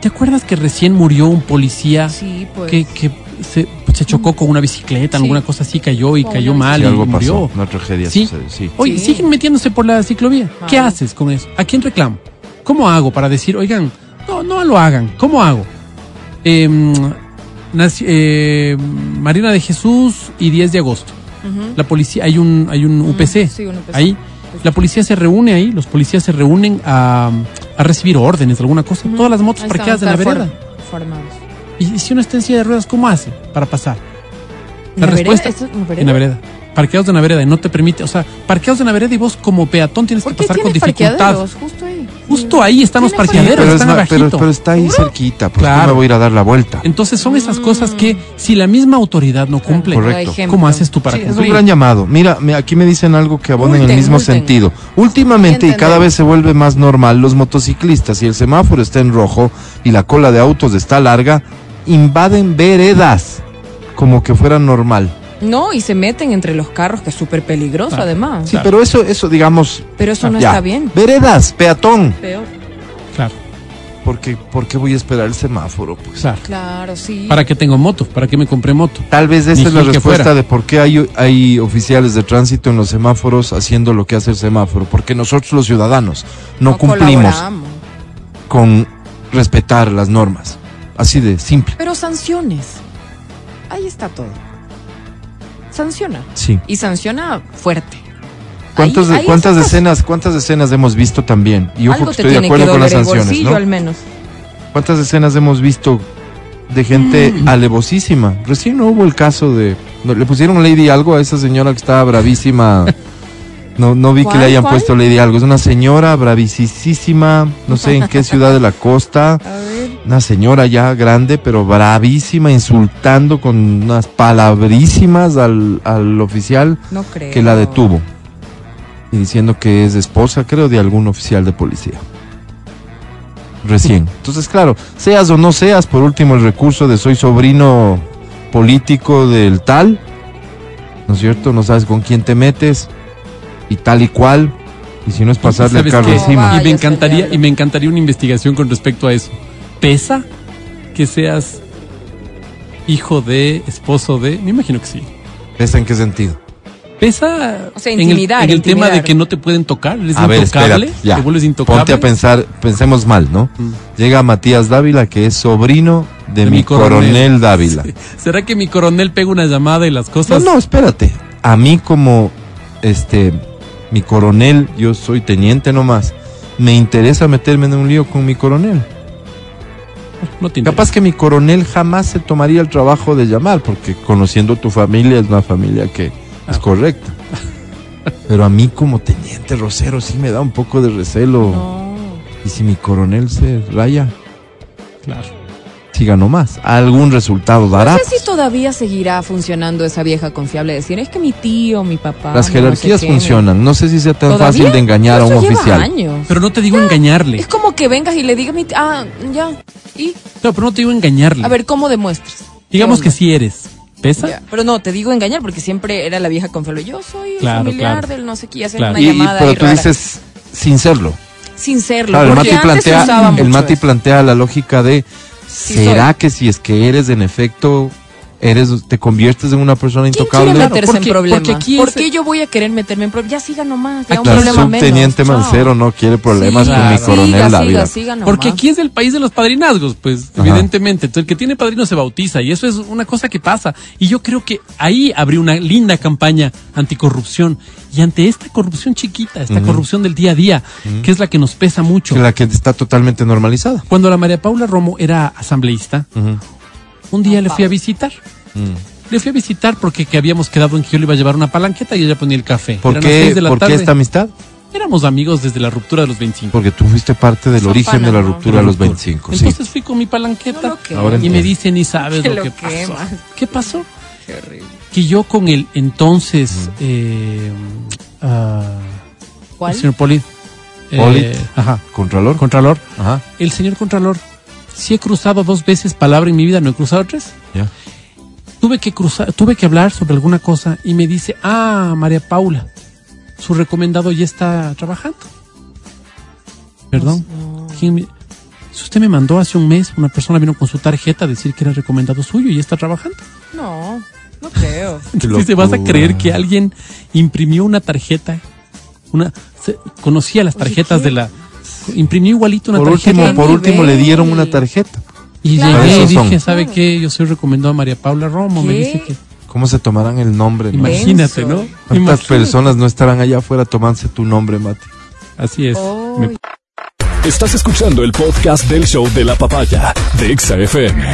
¿Te acuerdas que recién murió un policía Sí, pues. que, que se, se chocó con una bicicleta, Sí. alguna cosa así, cayó y cayó mal Sí, y algo murió? pasó, una tragedia Sí. sucedió, sí. Oye, Sí. siguen metiéndose por la ciclovía. ¿Qué haces con eso? ¿A quién reclamo? ¿Cómo hago para decir, oigan, no, no lo hagan? ¿Cómo hago? Em, eh, Marina de Jesús y 10 de agosto. La policía, hay un, hay un UPC. sí, un UPC. Ahí. La policía se reúne ahí, los policías se reúnen a, a recibir órdenes, alguna cosa. Todas las motos Ahí parqueadas en la vereda. for- formados. Y, y si uno está en silla de ruedas, ¿cómo hace para pasar? La, ¿En respuesta es en vereda? en la vereda. Parqueados en la vereda y no te permite, o sea, parqueados en la vereda y vos como peatón tienes ¿Por que pasar con dificultad. Justo ahí. Justo ahí están los parqueaderos, pero, es están ma- abajito. pero, pero está ahí cerquita, pues Claro. no me voy a ir a dar la vuelta. Entonces son esas cosas que si la misma autoridad no cumple, Correcto. ¿cómo haces tú para Sí, es un cumplir? gran llamado. Mira, aquí me dicen algo que abona en el mismo multen. sentido. Últimamente, y cada vez se vuelve más normal, los motociclistas, y el semáforo está en rojo y la cola de autos está larga, invaden veredas como que fuera normal. No, y se meten entre los carros, que es súper peligroso Claro. además. Sí, Claro. pero eso, eso digamos, Pero eso no ya. está bien. Veredas, peatón. Peor. Claro, Porque, ¿Por qué voy a esperar el semáforo? Pues claro. Claro, sí. ¿Para qué tengo moto? ¿Para qué me compré moto? Tal vez esa Ni es la respuesta de por qué hay, hay oficiales de tránsito en los semáforos haciendo lo que hace el semáforo. Porque nosotros los ciudadanos no, cumplimos colaboramos. con respetar las normas. Así de simple. Pero sanciones. Ahí está todo. Sanciona. Sí. Y sanciona fuerte. ¿Cuántos Ahí- ¿Cuántas decenas, cuántas decenas hemos visto también? Y porque te estoy de que acuerdo con las sanciones, bolsillo ¿no? al menos. ¿Cuántas escenas hemos visto de gente Mm. alevosísima? Recién no hubo el caso de... no, le pusieron Lady algo a esa señora que estaba bravísima. No, no vi que ¿Cuál, le hayan cuál? puesto Lady algo. Es una señora bravísima, no sé en qué ciudad de la costa. A ver. Una señora ya grande, pero bravísima, insultando con unas palabrísimas al, al oficial No creo. que la detuvo. Y diciendo que es esposa, creo, de algún oficial de policía. Recién. Entonces, claro, seas o no seas, por último, el recurso de soy sobrino político del tal, ¿no es cierto? No sabes con quién te metes y tal y cual. Y si no es pasarle el ¿Sabes carro qué? encima. Y me encantaría y me encantaría una investigación con respecto a eso. ¿Pesa que seas hijo de, esposo de? Me imagino que sí. ¿Esa en qué sentido? O Pesa sea, en el, intimidar, en el tema de que no te pueden tocar, eres A ver, intocable, espérate, ya. te vuelves intocable. Ponte a pensar, pensemos mal, ¿no? Mm. Llega Matías Dávila, que es sobrino de, De mi, mi coronel, coronel. Dávila. Sí. ¿Será que mi coronel pega una llamada y las No, cosas no, espérate. A mí como, este, mi coronel, yo soy teniente nomás, me interesa meterme en un lío con mi coronel. no te? Capaz que mi coronel jamás se tomaría el trabajo de llamar, porque conociendo tu familia es una familia que es Ah. correcta. Pero a mí como teniente rosero sí me da un poco de recelo. No. Y si mi coronel se raya, Claro. Si ganó más, algún resultado dará. No sé si todavía seguirá funcionando esa vieja confiable de decir, es que mi tío, mi papá. Las mi no sé jerarquías funcionan. No sé si sea tan ¿Todavía? fácil de engañar a un lleva oficial. años. Pero no te digo engañarle. Es como que vengas y le digas, mi ah, ya. Y, No, pero no te digo engañarle. a ver, ¿cómo demuestras? Digamos ¿Qué que sí eres. ¿Pesa? Ya, Pero no, te digo engañar porque siempre era la vieja confiable. Yo soy el Claro, familiar claro. del no sé qué, y hacen Claro. una Y- y- llamada pero ahí tú rara. dices sin serlo. sin serlo. Claro, el porque Mati antes se usaba plantea, el mucho Mati plantea la lógica de Sí ¿será soy. que si es que eres en efecto eres te conviertes en una persona ¿Quién intocable? quiere meterse porque- en problemas? porque aquí ¿Por qué yo voy a querer meterme en problemas? Ya siga nomás, ya un La problema menos. subteniente Chao. Mancero no quiere problemas Sí, con mi coronel siga. Siga, siga nomás. Porque aquí es el país de los padrinazgos, pues, Ajá. evidentemente. Entonces, el que tiene padrino se bautiza y eso es una cosa que pasa. Y yo creo que ahí abrió una linda campaña anticorrupción. Y ante esta corrupción chiquita, esta corrupción del día a día, que es la que nos pesa mucho. Que la que está totalmente normalizada. Cuando la María Paula Romo era asambleísta. Un día le fui a visitar. Mm. Le fui a visitar porque que habíamos quedado en que yo le iba a llevar una palanqueta y ella ponía el café. ¿Por Eran qué, de la por qué esta amistad? Éramos amigos desde la ruptura de los 25. Porque tú fuiste parte del Son origen de la ruptura a los 25. Sí. Entonces fui con mi palanqueta No y me entiendo. dice, ni sabes Que lo lo que pasó. ¿Qué pasó? Qué horrible. Que yo con el entonces eh, ah, ¿Cuál? el señor Poli, eh, Polit. ajá, ¿Contralor? Contralor, Ajá. el señor Contralor, si he cruzado dos veces palabra en mi vida, no he cruzado tres. Ya. Tuve que cruzar, tuve que hablar sobre alguna cosa y me dice, ah, María Paula, su recomendado ya está trabajando. Perdón. ¿Quién me- Si usted me mandó hace un mes, una persona vino con su tarjeta a decir que era recomendado suyo y ya está trabajando. No, no creo. Entonces, ¿te vas a creer que alguien imprimió una tarjeta? Una, se- conocía las tarjetas de la... Imprimió igualito una Por tarjeta. último, ¿Qué por último le dieron una tarjeta. Y Claro. llegué y son. dije, ¿sabe qué? Yo soy recomendado a María Paula Romo. Me dice que... ¿Cómo se tomarán el nombre? no? Imagínate. ¿no? ¿Cuántas Imagínate. personas no estarán allá afuera tomándose tu nombre, Mati? Así es. Oh, Me- Estás escuchando el podcast del show de la papaya de Exa FM.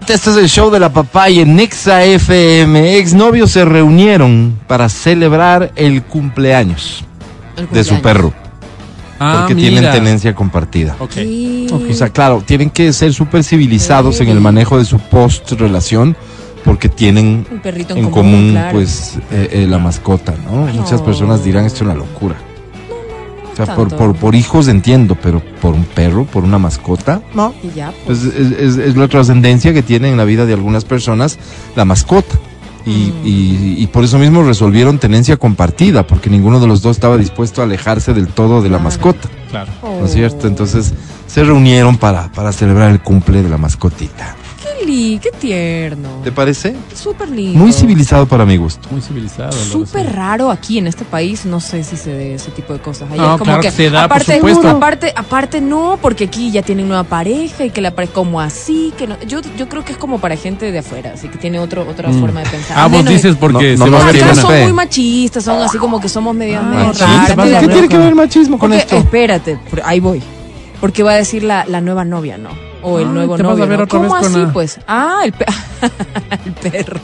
Este es el show de la papaya en Nexa FM. Exnovios se reunieron para celebrar el cumpleaños el de su perro, Ah, porque mira. tienen tenencia compartida. Ok. Sí. O sea, claro, tienen que ser súper civilizados en el manejo de su post-relación porque tienen Un perrito en, en común, claro. pues, eh, eh, la mascota, ¿no? Muchas personas dirán, esto es una locura. O sea, por, por, por hijos entiendo, pero por un perro, por una mascota, no. Y ya, pues. Pues es, es- es la trascendencia que tiene en la vida de algunas personas la mascota. Y, y- y por eso mismo resolvieron tenencia compartida, porque ninguno de los dos estaba dispuesto a alejarse del todo de la Claro. mascota, Claro. ¿no es cierto? Entonces se reunieron para, para celebrar el cumple de la mascotita. Qué qué tierno. ¿Te parece? Súper lindo. Muy civilizado para mi gusto. Muy civilizado. Súper raro aquí en este país, no sé si se dé ese tipo de cosas. Allá No, es como claro que, que se da, por aparte, supuesto. aparte, aparte no, porque aquí ya tienen nueva pareja y que la pareja como así, que no, yo, yo creo que es como para gente de afuera, así que tiene otro, otra Mm. forma de pensar. Ah, A vos menos- dices porque No, se no va acá son fe. muy machistas, son así como que somos medio Ah, ver ¿Qué tiene que ver el machismo con Porque, esto? espérate, por- ahí voy. Porque va a decir la, la nueva novia, ¿no? O el Ah, nuevo a novio. ver ¿no? otra ¿Cómo vez así, pues? Ah, el, pe- el perro.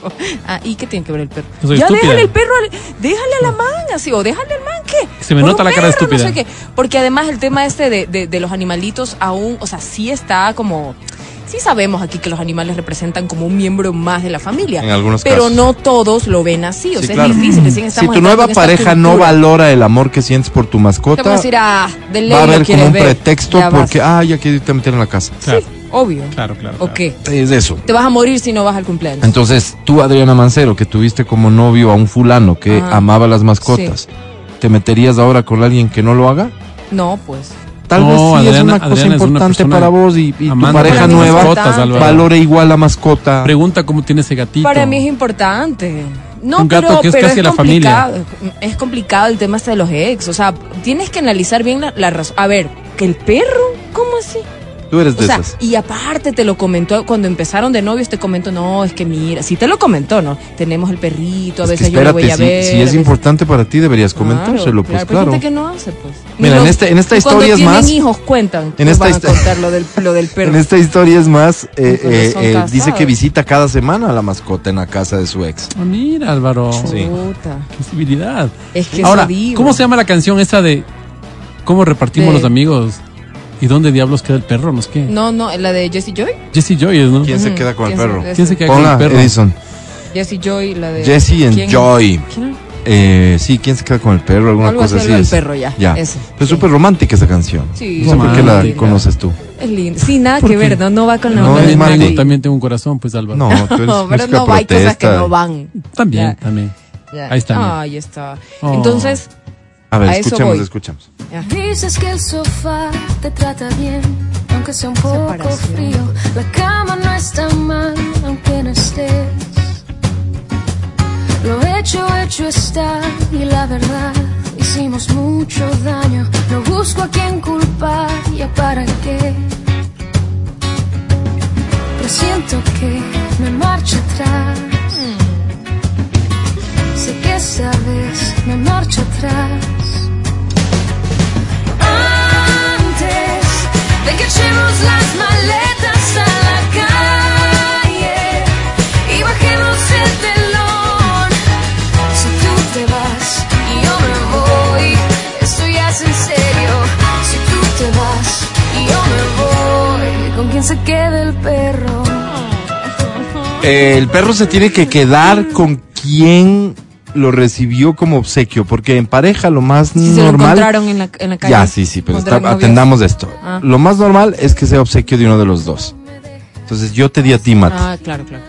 Ah, ¿y qué tiene que ver el perro? Soy ya estúpida. déjale el perro, al- déjale a la man, así, o déjale al man, ¿qué? Se me nota la cara perro, no estúpida. sé qué. Porque además el tema este de, de, de los animalitos aún, o sea, sí está como... Sí sabemos aquí que los animales representan como un miembro más de la familia. En algunos Pero casos. no todos lo ven así. O Sí, sea, claro. es difícil. recién Si tu nueva pareja no valora el amor que sientes por tu Te van a mascota, decir, ah, de ley va a haber como un ver. pretexto Ya vas. porque, ah, ya quiero irte a meter en la casa. Claro, Obvio. claro, claro. ¿O claro. qué? Es eso. Te vas a morir si no vas al cumpleaños. Entonces, tú, Adriana Mancero, que tuviste como novio a un fulano que Ajá. amaba las mascotas, ¿te meterías ahora con alguien que no lo haga? No, pues. Tal No, vez sí es una cosa Adriana es una importante para vos y, y tu pareja nueva mascotas, valore igual la mascota. Pregunta cómo tiene ese gatito. Para mí es importante. No, Un gato pero, que es pero casi es la familia. complicado. Es complicado el tema este de los ex. O sea, tienes que analizar bien la, la razón. A ver, que el perro, ¿cómo así? Tú eres O de sea, esas. y aparte te lo comentó cuando empezaron de novios, te comentó, no, es que mira, sí te lo comentó, ¿no? Tenemos el perrito, a Es que veces yo lo voy espérate, a si, ver. si es veces- importante para ti, deberías Claro, comentárselo, pues claro. hay claro. gente que no hace, pues. Mira, en los- este- en esta ni cuando historia es más- hijos cuentan. en En esta esta van a contar lo del, lo del perro. En esta historia es más, eh, eh, eh, dice que visita cada semana a la mascota en la casa de su ex. Ah, mira, Álvaro. Sí. Qué civilidad. Es que Ahora. ¿cómo se llama la canción esa de cómo repartimos De- los amigos? ¿Y dónde diablos queda el perro? ¿No es qué? No, no, la de Jessie Joy. Jesse Joy es, ¿no? ¿Quién se queda con el ¿Quién se- perro? ¿Quién se queda con el perro? Edison. Jessie Joy, la de. Jesse and ¿Quién? Joy. ¿Quién? Eh, sí, ¿quién se queda con el perro? Alguna Algo cosa así, es. perro, ya, Ya. ese, Pero es sí. súper romántica esa canción. Sí, No sé por qué la romántica. conoces tú. Es lindo. Sí, nada ¿Por que qué? ver, no, no va con la No, onda es de más También tengo, también tengo un corazón, pues Álvaro. No, tú eres No, pero música no, hay cosas que protesta. no van. También, Ya. también. Ya. Ahí está, mira. Ahí está. Oh. Entonces, A ver, A eso escuchemos, voy. escuchamos. ya. Dices que el sofá te trata bien, aunque sea un poco frío. La cama no está mal, aunque no estés. Lo hecho, hecho está, y la verdad, hicimos mucho daño. No busco a quien culpar, ya para qué. Presiento que me marcho atrás. Sé que esta vez me marcho atrás. De que las maletas a la calle y bajemos el telón. Si tú te vas y yo me voy, esto ya es en serio. Si tú te vas y yo me voy, ¿con quién se queda el perro? El perro se tiene que quedar con quien lo recibió como obsequio, porque en pareja lo más Si se lo normal. encontraron en la, en la calle. Ya, sí, sí, pero está- atendamos esto. Ah. Lo más normal es que sea obsequio de uno de los dos. Entonces yo te di a ti, Mati, Ah, claro, claro.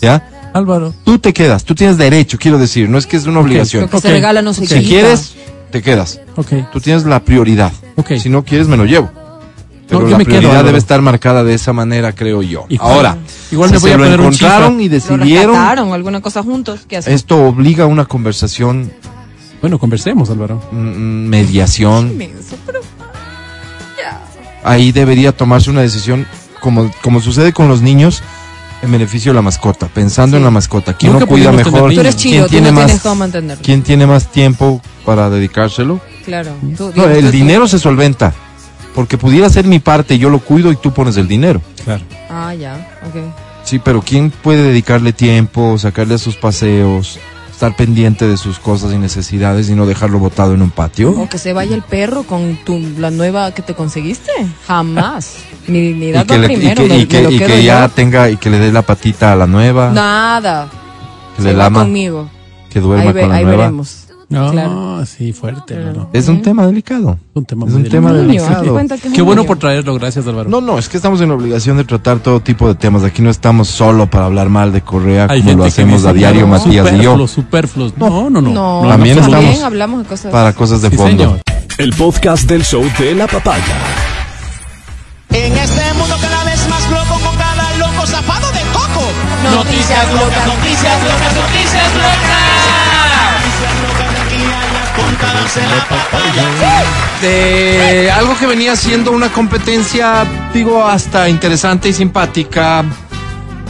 ¿ya? Álvaro. Tú te quedas, tú tienes derecho, quiero decir, no es que es una obligación. Lo que Ok. se regala no se Si quita. quieres, te quedas. Ok. Tú tienes la prioridad. Ok. Si no quieres, me lo llevo. Pero yo la me quedo, prioridad Álvaro. debe estar marcada de esa manera, creo yo. Igual- Ahora, igual si me voy se a lo poner un encontraron chifa. y Lo decidieron, rescataron, alguna cosa juntos. ¿Qué hacen? esto obliga a una conversación, Bueno, conversemos, Álvaro. mm, mediación. Inmenso, pero- Ahí debería tomarse una decisión, como, como sucede con los niños, en beneficio de la mascota, pensando Sí. en la mascota. ¿Quién Nunca lo cuida mejor? Tú eres ¿Quién chido, tú tiene no más, cómo. ¿Quién tiene más tiempo para dedicárselo? Claro. Tú, No, el tú- dinero se solventa. Porque pudiera ser mi parte, yo lo cuido y tú pones el dinero. Claro. Ah, ya, ok. Sí, pero ¿quién puede dedicarle tiempo, sacarle a sus paseos, estar pendiente de sus cosas y necesidades y no dejarlo botado en un patio? O que se vaya el perro con tu, la nueva que te conseguiste. Jamás. Ni, ni Y que, le- y primero. que- me- y que- y yo. ya tenga y que le dé la patita a la nueva, Nada. que Se le va lama, conmigo. que duerma Ahí, ve- con la ahí nueva. veremos. No, Claro. sí, fuerte, Álvaro. Es un tema delicado. Un tema Es un tema delicado. Qué bueno por traerlo, gracias, Álvaro. No, no, es que estamos en la obligación de tratar todo tipo de temas. Aquí no estamos solo para hablar mal de Correa Hay como lo hacemos a diario no, Matías y yo. superfluos, superfluos. No, no, no. No, También estamos hablamos de cosas. Para cosas de Sí, fondo. señor. El podcast del show de la papaya. En este mundo cada vez más loco con cada loco zafado de coco. Noticias locas, noticias locas, noticias locas. De algo que venía siendo una competencia, digo, hasta interesante y simpática,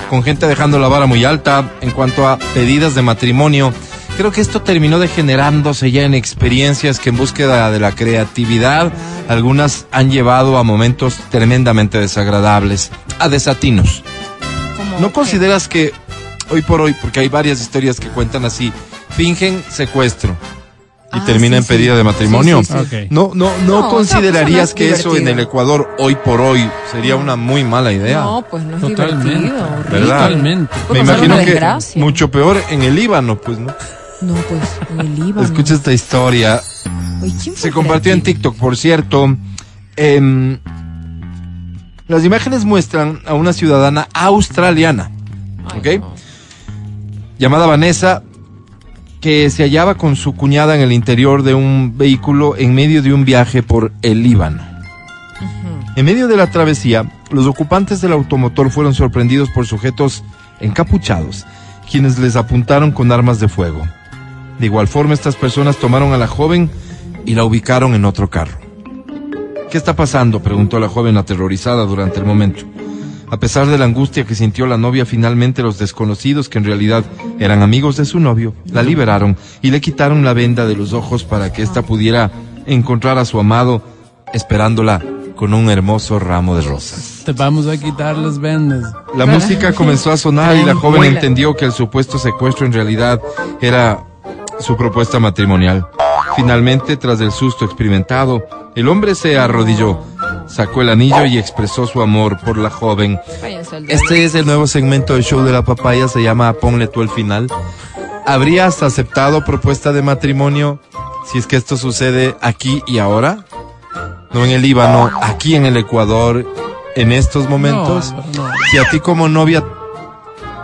con gente dejando la vara muy alta en cuanto a pedidas de matrimonio. Creo que esto terminó degenerándose ya en experiencias que en búsqueda de la creatividad, algunas han llevado a momentos tremendamente desagradables, a desatinos. ¿No consideras que hoy por hoy, porque hay varias historias que cuentan así, fingen secuestro y Ah, termina sí, en sí. pedida de matrimonio? Sí, sí, sí. Ok. No, no, no, No, considerarías persona que es eso en el. Ecuador hoy por hoy sería una muy mala idea. No, pues no es Totalmente. divertido. ¿Verdad? Totalmente. Me imagino que desgracia. mucho peor en el Líbano, pues, ¿no? No, pues en el Líbano. Escucha esta historia. Oye, ¿quién fue Se compartió en? TikTok, por cierto. Em, las imágenes muestran a una ciudadana australiana, Ay, ¿ok? no. llamada Vanessa, que se hallaba con su cuñada en el interior de un vehículo en medio de un viaje por el Líbano. En medio de la travesía, los ocupantes del automotor fueron sorprendidos por sujetos encapuchados, quienes les apuntaron con armas de fuego. De igual forma, estas personas tomaron a la joven y la ubicaron en otro carro. ¿Qué está pasando? preguntó la joven aterrorizada durante el momento. A pesar de la angustia que sintió la novia, finalmente los desconocidos, que en realidad eran amigos de su novio, la liberaron y le quitaron la venda de los ojos para que ésta pudiera encontrar a su amado, esperándola con un hermoso ramo de rosas. Te vamos a quitar las vendas. La música comenzó a sonar y la joven entendió que el supuesto secuestro en realidad era su propuesta matrimonial. Finalmente, tras el susto experimentado, el hombre se arrodilló, sacó el anillo y expresó su amor por la joven. Este es el nuevo segmento del show de la papaya, se llama Ponle tú el final. ¿habrías aceptado propuesta de matrimonio si es que esto sucede aquí y ahora? No en el Líbano, aquí en el Ecuador, en estos momentos. No, no. Si a ti como novia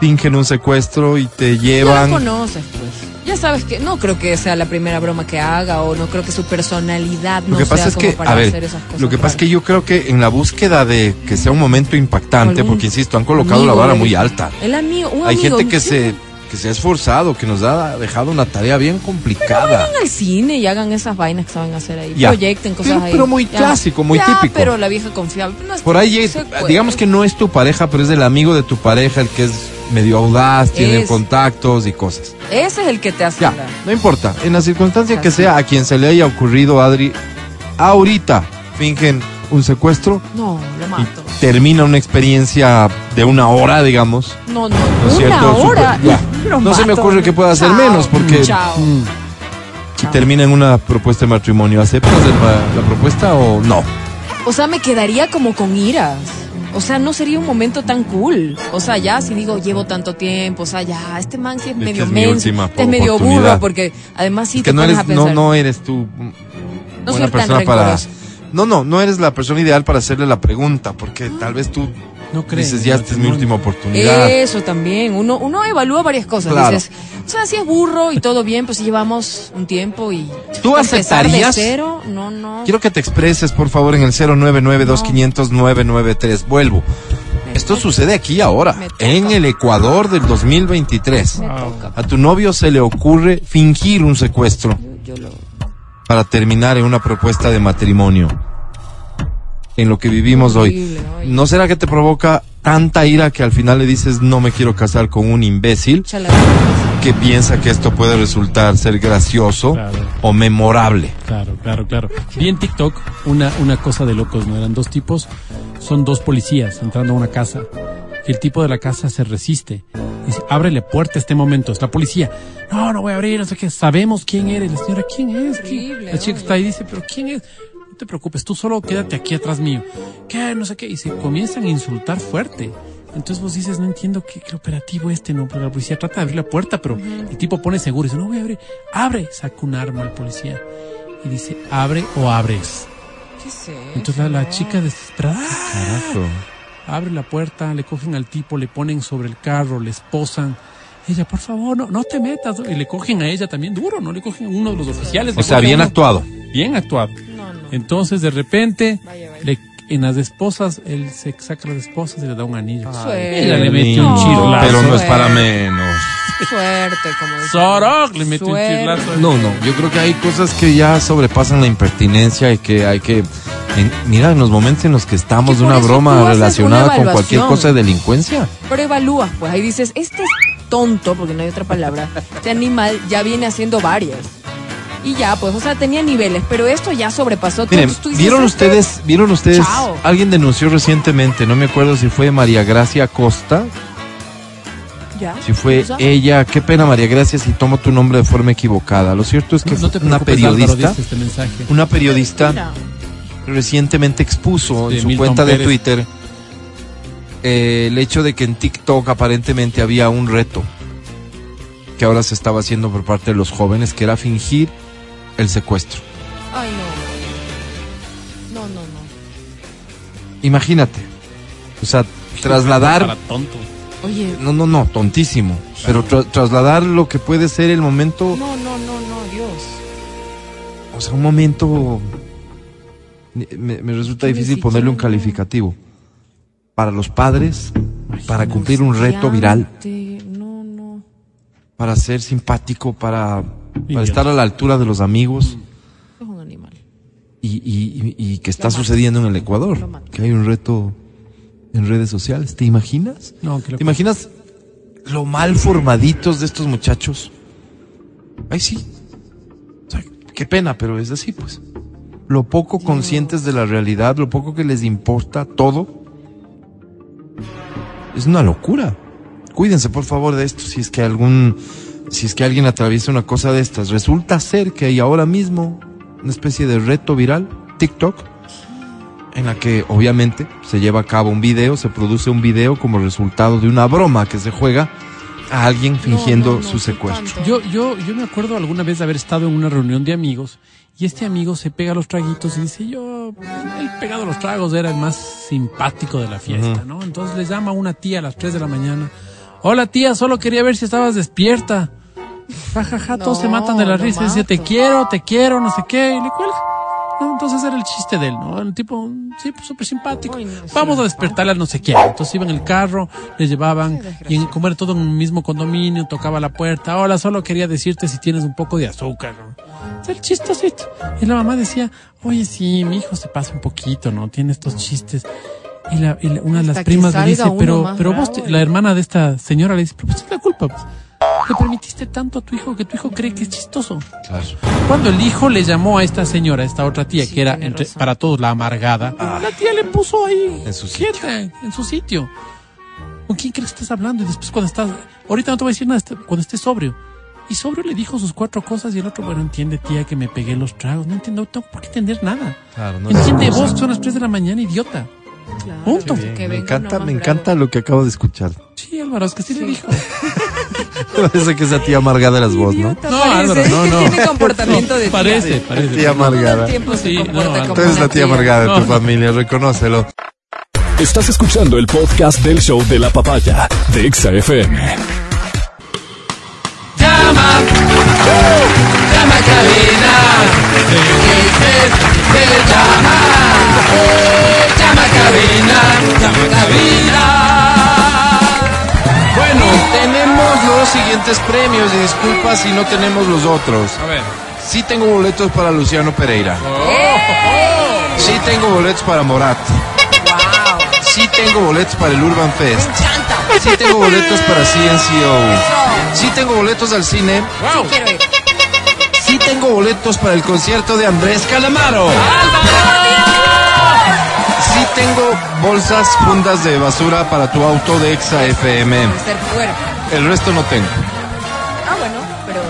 fingen un secuestro y te Ya llevan... conoces, pues. Ya sabes que no creo que sea la primera broma que haga o no creo que su personalidad no Lo que pasa sea es como que, para a hacer ver, esas cosas. lo que pasa es que yo creo que en la búsqueda de que sea un momento impactante, porque insisto, han colocado amigo la vara muy alta. El amigo, un Hay amigo, gente que sí. se, que se ha esforzado, que nos ha dejado una tarea bien complicada. Vayan al cine y hagan esas vainas que saben hacer ahí. Ya. Proyecten cosas Pero- ahí. pero muy Ya. clásico, muy Ya, típico. pero la vieja confiable. No es Por ahí, es- digamos que no es tu pareja, pero es el amigo de tu pareja, el que es medio audaz, tiene Es. contactos y cosas. Ese es el que te hace Ya, no importa. En la circunstancia que sea, a quien se le haya ocurrido, Adri, ahorita fingen un secuestro No, lo y mato. termina una experiencia de una hora, digamos. No, no, ¿No es una cierto? hora. Super- ya. Lo No se me ocurre que pueda ser Chao. menos, porque- Chao. Mm. Y termina en una propuesta de matrimonio. ¿Aceptas el ma- la propuesta o no? O sea, me quedaría como con iras. O sea, no sería un momento tan cool. O sea, ya si digo llevo tanto tiempo, o sea, ya este man sí es Esta medio es mi menso, última este es medio burro, porque además sí Es que te no eres, a no, pensar. no eres tú No tan persona para. No, no, no eres la persona ideal para hacerle la pregunta, porque tal vez tú No crees. dices ya esta es mi última oportunidad. Eso también. Uno, uno evalúa varias cosas. Claro. Dices, o sea, si es burro y todo bien, pues llevamos un tiempo y. ¿Tú de aceptarías? cero, no, no. Quiero que te expreses, por favor, en el 099-2500-993. Vuelvo. Me Esto toca, sucede aquí y ahora, en el Ecuador del 2023. me toca. A tu novio se le ocurre fingir un secuestro Yo, yo lo. para terminar en una propuesta de matrimonio. En lo que vivimos hoy. ¿No será que te provoca tanta ira que al final le dices no me quiero casar con un imbécil Chala- que piensa que esto puede resultar ser gracioso Claro. o memorable? Claro, claro, claro. Vi en TikTok una, una cosa de locos, ¿no? Eran dos tipos, son dos policías entrando a una casa. El tipo de la casa se resiste. Dice, ábrele puerta a este momento. Es la policía. No, no voy a abrir, no sé qué. Sabemos quién eres. La señora, ¿quién es? ¿Quién? Horrible, La chica está ahí y dice, ¿pero quién es? No te preocupes, tú solo quédate aquí atrás mío. ¿Qué? No sé qué. Y se comienzan a insultar fuerte. Entonces vos dices, no entiendo qué, qué operativo este, ¿no? Pero la policía trata de abrir la puerta, pero el tipo pone seguro y dice, no voy a abrir. Abre. Saca un arma al policía. Y dice, abre o abres. ¿Qué sé? Entonces la, la chica desesperada ¡ah! Carajo. abre la puerta, le cogen al tipo, le ponen sobre el carro, le esposan. Ella, por favor, no, no te metas. Y le cogen a ella también duro, ¿no? Le cogen a uno de los oficiales. O sea, bien actuado. Bien actuado. Entonces, de repente, Vaya, vaya. le- en las esposas, él se saca las esposas y le da un anillo. Suerte. Ella le mete un chirlazo. Pero no es para menos. Suerte, como dicen. Sorok le mete un Suerte. chirlazo. No, no, yo creo que hay cosas que ya sobrepasan la impertinencia y que hay que... en- mira, en los momentos en los que estamos de una broma relacionada una con cualquier cosa de delincuencia. Pero evalúas, pues ahí dices, este es tonto, porque no hay otra palabra. Este animal ya viene haciendo varias. Y ya, pues, o sea, tenía niveles, pero esto ya sobrepasó todo. Miren, tú ¿vieron este- ustedes, vieron ustedes, Chao. alguien denunció recientemente, no me acuerdo si fue María Gracia Costa, Ya. si fue ella, qué pena María Gracia si tomo tu nombre de forma equivocada. Lo cierto es que No, no te fue una periodista, este mensaje. una periodista mira, recientemente expuso en su Milton cuenta de. Twitter eh, el hecho de que en TikTok aparentemente había un reto que ahora se estaba haciendo por parte de los jóvenes, que era fingir el secuestro. Ay, no. No, no, no. Imagínate. O sea, trasladar... Para tonto. Oye, No, no, no, tontísimo. Pero tra- trasladar lo que puede ser el momento, no, no, no, no, Dios. o sea, un momento... Me, me resulta difícil ponerle un calificativo. Para los padres, para cumplir un reto viral, No, no. para ser simpático, para, para estar a la altura de los amigos Es un animal. y, y- y- y que está sucediendo en el Ecuador, que hay un reto en redes sociales. ¿Te imaginas? No, que lo- ¿Te imaginas lo mal formaditos de estos muchachos? Ay, sí. O sea, qué pena, pero es así, pues. Lo poco conscientes de la realidad, lo poco que les importa todo. Es una locura. Cuídense, por favor, de esto. Si es que algún, si es que alguien atraviesa una cosa de estas, resulta ser que hay ahora mismo una especie de reto viral, TikTok, en la que obviamente se lleva a cabo un video, se produce un video como resultado de una broma que se juega a alguien fingiendo no, no, su secuestro. Yo, yo, yo me acuerdo alguna vez de haber estado en una reunión de amigos y este amigo se pega los traguitos y dice, yo, el pegado a los tragos era el más simpático de la fiesta, ¿no? Entonces le llama a una tía a las 3 de la mañana. Hola tía, solo quería ver si estabas despierta. Ja, ja, ja, todos No, se matan de la risa. Dice, te mato. quiero, te quiero, no sé qué, y le cuelga. No, entonces era el chiste de él, ¿no? El tipo, sí, pues súper simpático. Uy, no, sí. Vamos a despertarle a no sé quién. Entonces iban en el carro, le llevaban, y en comer todo en un mismo condominio, tocaba la puerta. Hola, solo quería decirte si tienes un poco de azúcar, ¿no? Es el chistosito. Y la mamá decía, oye, sí, mi hijo se pasa un poquito, ¿no? Tiene estos chistes. Y, la, y la- una de las que primas le dice, pero, pero vos, te- la hermana de esta señora le dice, pero pues es la culpa, pues. Le permitiste tanto a tu hijo que tu hijo cree que es chistoso. Claro. Cuando el hijo le llamó a esta señora, a esta otra tía, Sí, que era entre- para todos la amargada, la tía le puso ahí, En su sitio. quieta, en su sitio. ¿Con quién crees que estás hablando? Y después cuando estás, ahorita no te voy a decir nada, este- cuando estés sobrio. Y sobrio le dijo sus cuatro cosas y el otro, bueno, entiende tía que me pegué los tragos. No entiendo, no tengo por qué entender nada. Claro, no Entiende vos, son las 3 de la mañana, idiota. Claro, Punto. Bien, me encanta, me bravo. encanta lo que acabo de escuchar. Sí, Álvaro, es que sí, le dijo. Parece que esa tía amargada de las voz, ¿no? No. Álvaro, no, no. Tiene comportamiento de tía. Parece, parece. Tía amargada. Sí, no. Tú eres la tía amargada de tu familia, reconócelo. Estás escuchando el podcast del show de la papaya de Exa FM. Llama, llama cabina. Premios y disculpa si no tenemos los otros. A ver. Sí tengo boletos para Luciano Pereira. Sí tengo boletos para Morat. Wow. Sí tengo boletos para el Urban Me Fest. encanta. Sí tengo boletos para CNCO. Sí tengo boletos al cine. Wow. Quiero ir. Sí tengo boletos para el concierto de Andrés Calamaro. Sí tengo bolsas, fundas de basura para tu auto de Exa FM. El resto no tengo.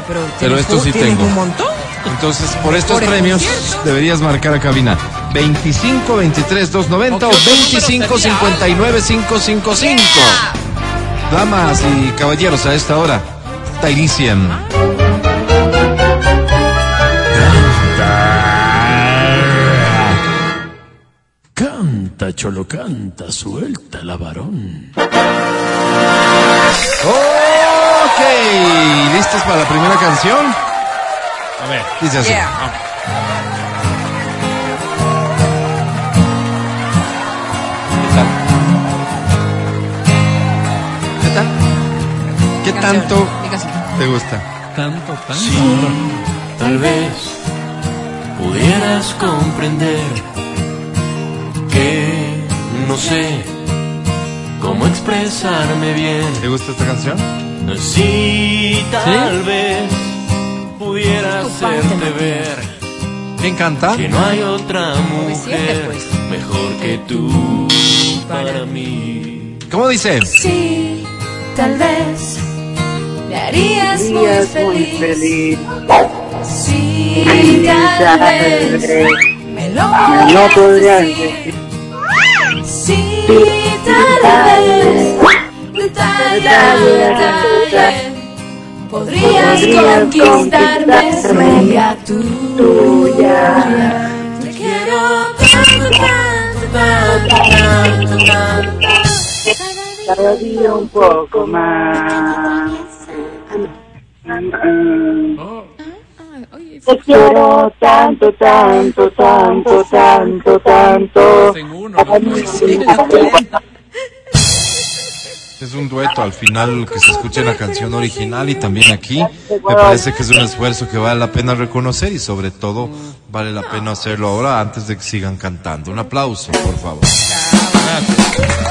Pero, pero, Pero ¿tienes esto sí tienes tengo. un montón? Entonces, por estos Por premios concierto. deberías marcar a cabina 25 23 290 o otro 25 número sería. 59 555. Damas y caballeros, a esta hora, Tailician. Canta, cholo, canta, suelta la varón. Ok, ¿listos para la primera canción? A ver. Dice así. Yeah. ¿Qué tal? ¿Qué tal? ¿Qué Canción, tanto canción. te gusta? Tanto, tanto. Tal vez pudieras comprender que no sé cómo expresarme bien. ¿Te gusta esta canción? Si tal ¿Sí? vez pudiera hacerte ver ¿Quién canta? que no hay otra mujer pues. mejor que tú para mí. ¿Cómo dice? Sí, tal vez me harías muy feliz. Sí, tal vez me lo podrías decir. Sí, tal vez, tal, tal, tal vez podrías conquistarme, sería tuya. Te quiero tanto, tanto, tanto, tanto, tanto. cada día un poco más. Te quiero tanto, tanto, tanto, tanto, tanto. Es un dueto al final que se escucha en la canción original y también aquí. Me parece que es un esfuerzo que vale la pena reconocer y sobre todo vale la pena hacerlo ahora antes de que sigan cantando. Un aplauso, por favor. peor.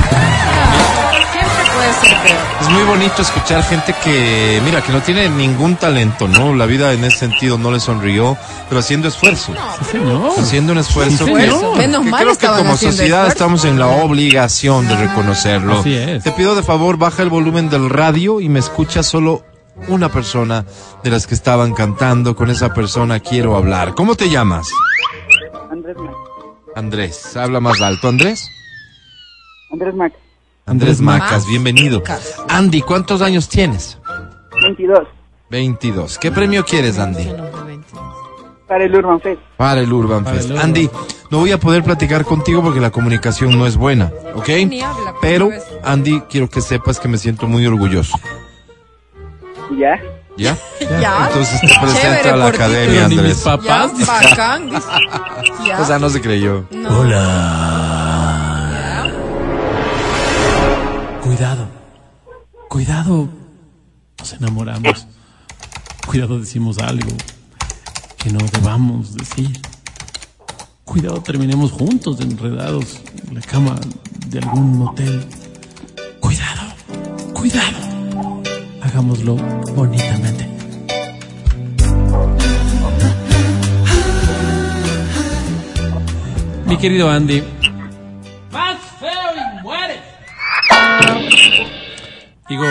Es muy bonito escuchar gente que, mira, que no tiene ningún talento, ¿no? La vida en ese sentido no le sonrió, pero haciendo esfuerzo. Sí, señor. Haciendo un esfuerzo Sí, que, señor. Menos que mal creo que como sociedad esfuerzo. estamos en la obligación de reconocerlo. Así es. Te pido de favor, baja el volumen del radio y me escucha solo una persona de las que estaban cantando. Con esa persona quiero hablar. ¿Cómo te llamas? Andrés Mac. Andrés. Habla más alto, Andrés. Andrés Mac. Andrés Macas, Macas. bienvenido. Andy, ¿cuántos años tienes? 22. 22. ¿Qué premio quieres, Andy? Para el Urban Fest. Para el Urban Para Fest. el Urban. Andy, no voy a poder platicar contigo porque la comunicación no es buena, ¿ok? Pero. Andy, quiero que sepas que me siento muy orgulloso. ¿Ya? ¿Ya? Ya. Entonces te presento Chévere a la academia, ni mis Andrés. papás. Ya, bacán. Ya. O sea, no se creyó. No. Cuidado. Cuidado. Nos enamoramos. Cuidado decimos algo que no debamos decir. Cuidado terminemos juntos, enredados en la cama de algún motel. Cuidado. Cuidado. Hagámoslo bonitamente. Mi querido Andy. Digo,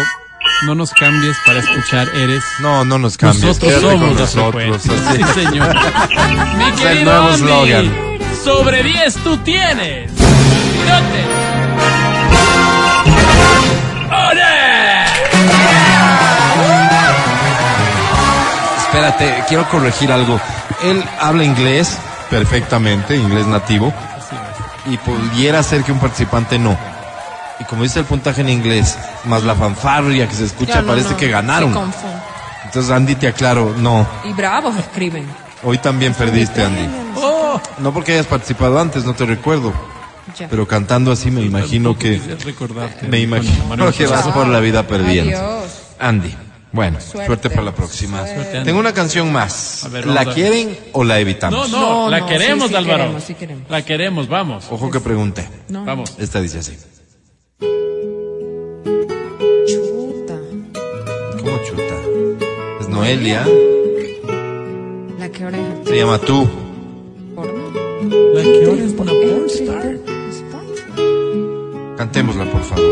no nos cambies para escuchar Eres. No, no nos cambies. Nosotros quédate somos nosotros. Sí, señor. Mi Es el querido nuevo Andy, eslogan. Sobre 10 tú tienes. Espérate, quiero corregir algo. Él habla inglés perfectamente, inglés nativo, y pudiera ser que un participante no. Y como dice el puntaje en inglés, más la fanfarria que se escucha, no, parece no, que ganaron. Entonces, Andy, te aclaro, no. Y bravos escriben. Hoy también perdiste, Andy. Oh, No porque hayas participado antes, no te recuerdo. Ya. Pero cantando así me imagino que... recordarte Me imagino que vas por la vida perdiendo. Adiós. Andy, bueno, suerte, Suerte. para la próxima. Suerte. Tengo una canción más. Ver, ¿La quieren o la evitamos? No, no, No, la no, queremos, sí, sí Álvaro. queremos, sí queremos. La queremos, vamos. Ojo que pregunté. No, Vamos. Esta dice así. Noelia. La que oreja. Se llama Tú. Porno. La que ahora es una pornstar. Cantémosla, por favor.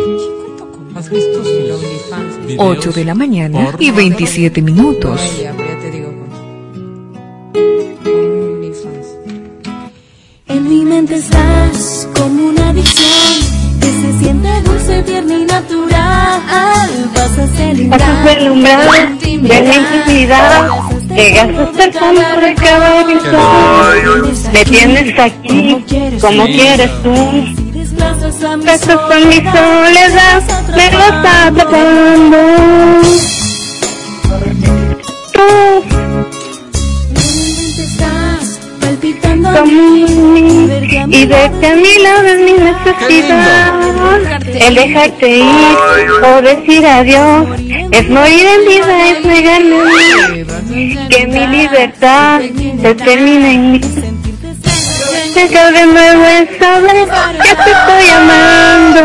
¿Has visto el OnlyFans? Videos 8 de la mañana y 27 minutos. Ya te digo OnlyFans. En mi mente estás como una adicción siente dulce, tierna y natural. Vas a ser umbral de la intimidad. Llegas hasta el fondo de cada rincón. Me tienes aquí como quieres tú. Besos con mi soledad, me lo está atrapando. Palpitando a como mí. mí, Ver que a mi y verte a mi lado es mi necesidad. El dejarte ir o decir adiós es morir en vida, es negarme a mí. Que mi libertad se termine en mí. Llegar de nuevo es saber que te estoy amando.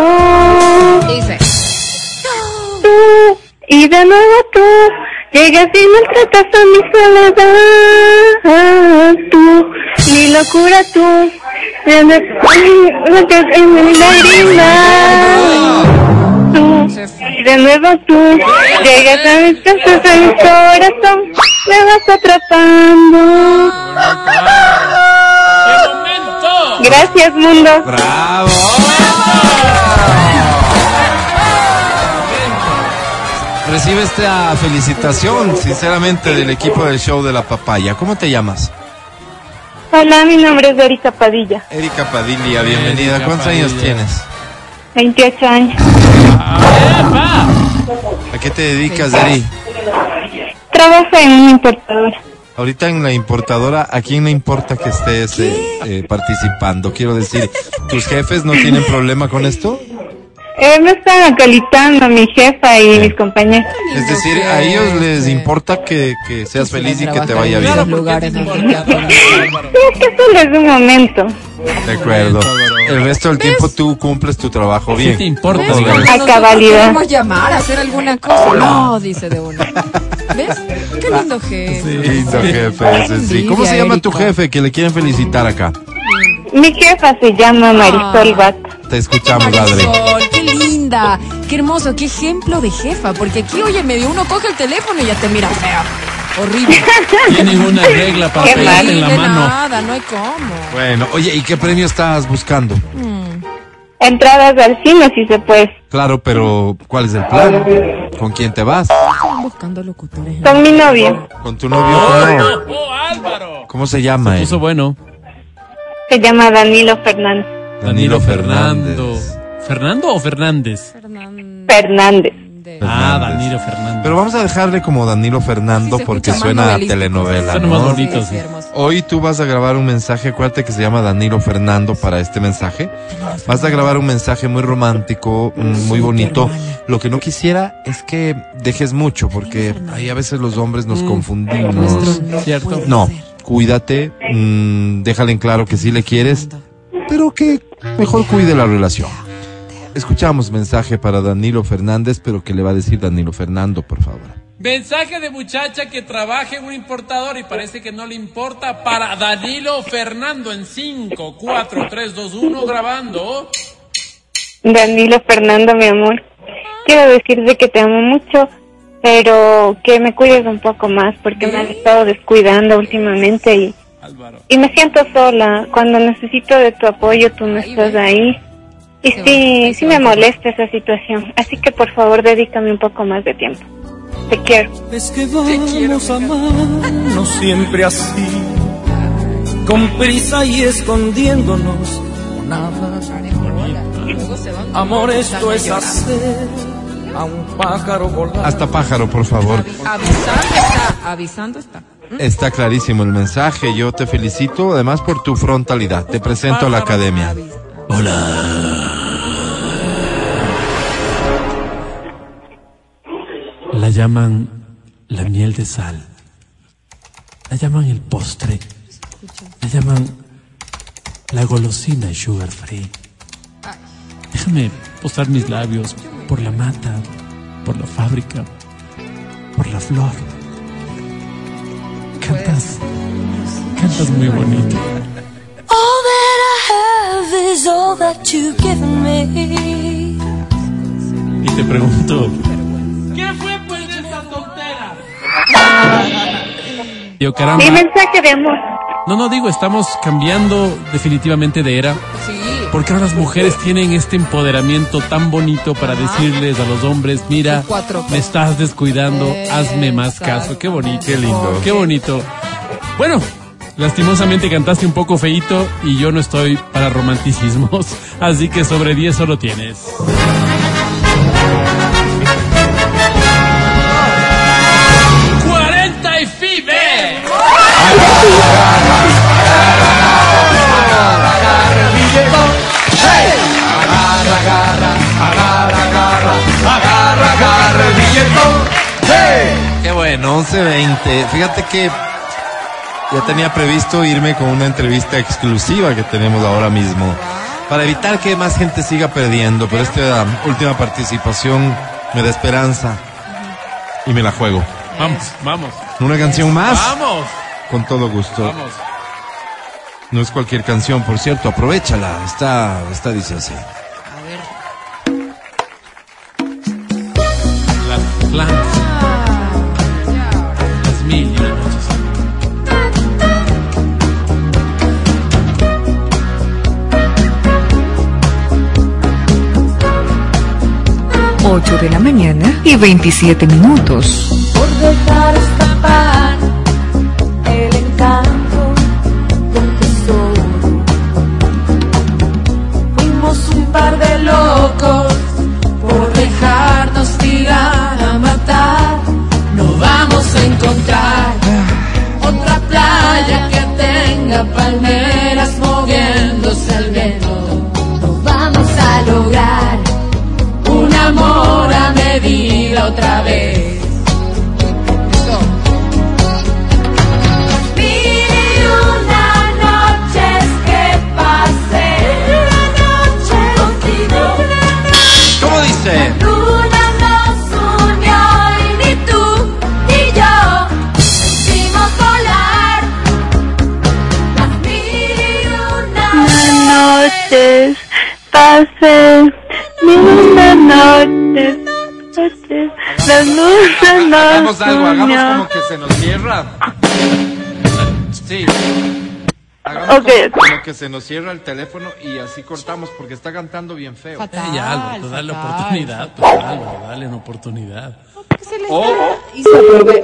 Tú, y de nuevo tú, llegas y maltratas a mi soledad. Tú, mi locura tú, de en mi lágrima. Tú, y de nuevo tú, llegas a mis casas de mi corazón, me vas atrapando. ¡Qué momento! Gracias, mundo. ¡Bravo! Recibe esta felicitación, sinceramente, del equipo del show de la papaya. ¿Cómo te llamas? Hola, mi nombre es Erika Padilla, Erika Padilla, bienvenida. Erika ¿Cuántos años tienes? 28 años. ¡Epa! ¿A qué te dedicas, Eri? Trabajo en una importadora. Ahorita en la importadora, ¿a quién le importa que estés eh, eh, participando? Quiero decir, ¿tus jefes no tienen problema con esto? Eh, me están acolitando mi jefa y mis compañeros. Es decir, a ellos les importa que, que seas feliz y que te vaya bien. es. Sí, que solo es un momento. De acuerdo. El resto del tiempo tú cumples tu trabajo ¿Qué bien. te importa? A cabalidad. Podemos llamar a hacer alguna cosa. No, dice de una. ¿Ves? Qué lindo jefe. Lindo jefe, ese sí. ¿Cómo se llama tu jefe que le quieren felicitar acá? Mi jefa se llama Marisol Bata. Te escuchamos, Adri. Linda, qué hermoso, qué ejemplo de jefa, porque aquí, oye, medio uno coge el teléfono y ya te mira fea. Horrible. Tienen una regla para Qué pegarte en la mano. nada, no hay cómo. Bueno, oye, ¿y qué premio estás buscando? Mm. Entradas al cine si se puede. Claro, pero ¿cuál es el plan? ¿Con quién te vas? Están buscando locutores. Con mi novio. ¿Con tu novio? ¿Cómo, ¿Cómo se llama él? Puso bueno. Se llama Danilo Fernández. Danilo Fernández. ¿Fernando o Fernández? Fernández. Ah. Danilo Fernández. Pero vamos a dejarle como Danilo Fernando Sí, se porque escucha más suena a telenovela, Suena más ¿no? bonito, sí. Hoy tú vas a grabar un mensaje, acuérdate que se llama Danilo Fernando para este mensaje. Vas a grabar un mensaje muy romántico, mm, muy bonito. Lo que no quisiera es que dejes mucho, porque ahí a veces los hombres nos confundimos. ¿Cierto? No, cuídate, mm, déjale en claro que sí le quieres, pero que mejor cuide la relación. Escuchamos mensaje para Danilo Fernández, pero que le va a decir Danilo Fernando, por favor. Mensaje de muchacha que trabaja en un importador y parece que no le importa para Danilo Fernando en 5, 4, 3, 2, 1 grabando. Danilo Fernando, mi amor. Quiero decirte que te amo mucho, pero que me cuides un poco más porque me has estado descuidando últimamente y, y me siento sola. Cuando necesito de tu apoyo, tú no estás ahí. Y sí, sí me molesta esa situación. Así que por favor, dedícame un poco más de tiempo. Te quiero. Es que vamos a amarnos siempre así, con prisa y escondiéndonos con nada. Amor, esto es hacer a un pájaro volar. Hasta pájaro, por favor. Avisando está, avisando está. Está clarísimo el mensaje. Yo te felicito, además por tu frontalidad. Te presento a la academia. La llaman la miel de sal. La llaman el postre. La llaman la golosina sugar free. Déjame posar mis labios por la mata, por la fábrica, por la flor. Cantas, cantas muy bonito. Is all that you've given me. Y te pregunto, ¿qué fue pues de esa tontera? Yo caramba. Mi mensaje de amor. No, no digo, estamos cambiando definitivamente de era. Porque ahora las mujeres tienen este empoderamiento tan bonito para decirles a los hombres, mira, Cuatro me estás descuidando, hazme más caso. Qué bonito. Qué lindo. Qué bonito. Bueno, lastimosamente cantaste un poco feito y yo no estoy para romanticismos. Así que sobre 10 solo tienes. ¡40 y FIBE! Qué bueno, 11.20. Fíjate que ya tenía previsto irme con una entrevista exclusiva que tenemos ahora mismo. Para evitar que más gente siga perdiendo, pero esta última participación me da esperanza. Y me la juego. Vamos, vamos. ¿Una canción más? Vamos, Con todo gusto. vamos. No es cualquier canción, por cierto, aprovechala. Esta, esta dice así. Las plantas. Las 8 de la mañana y 27 minutos. Por dejar escapar el encanto del tesoro. Fuimos un par de locos por dejarnos tirar a matar. No vamos a encontrar otra playa que tenga palmeras a medida otra vez. Mil y una noches que pasé, una noche la luna nos Hagamos algo, hagamos como que se nos cierra. Sí. Hagamos Ok. como, como que se nos cierra el teléfono y así cortamos porque está cantando bien feo. Fatal, Eh, ya, pues dale fatal, oportunidad. Pues, dale una oportunidad. Oh,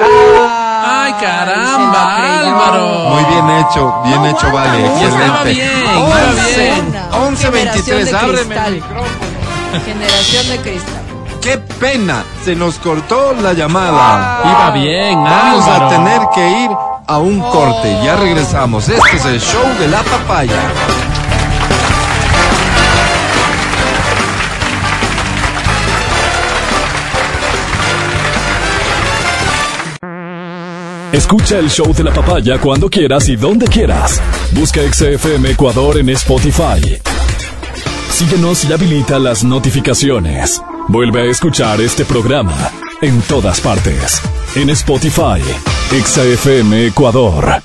¡Ay, caramba, Álvaro! muy bien hecho, bien hecho, vale, excelente. bien, estaba bien. 11, 23, Generación de ábreme el cristal. micrófono. Generación de cristal. ¡Qué pena! Se nos cortó la llamada. Iba bien, Vamos Álvaro. a tener que ir a un corte. Ya regresamos. Este es el show de la papaya. Escucha el show de la papaya cuando quieras y donde quieras. Busca XFM Ecuador en Spotify. Síguenos y habilita las notificaciones. Vuelve a escuchar este programa en todas partes. En Spotify, XFM Ecuador.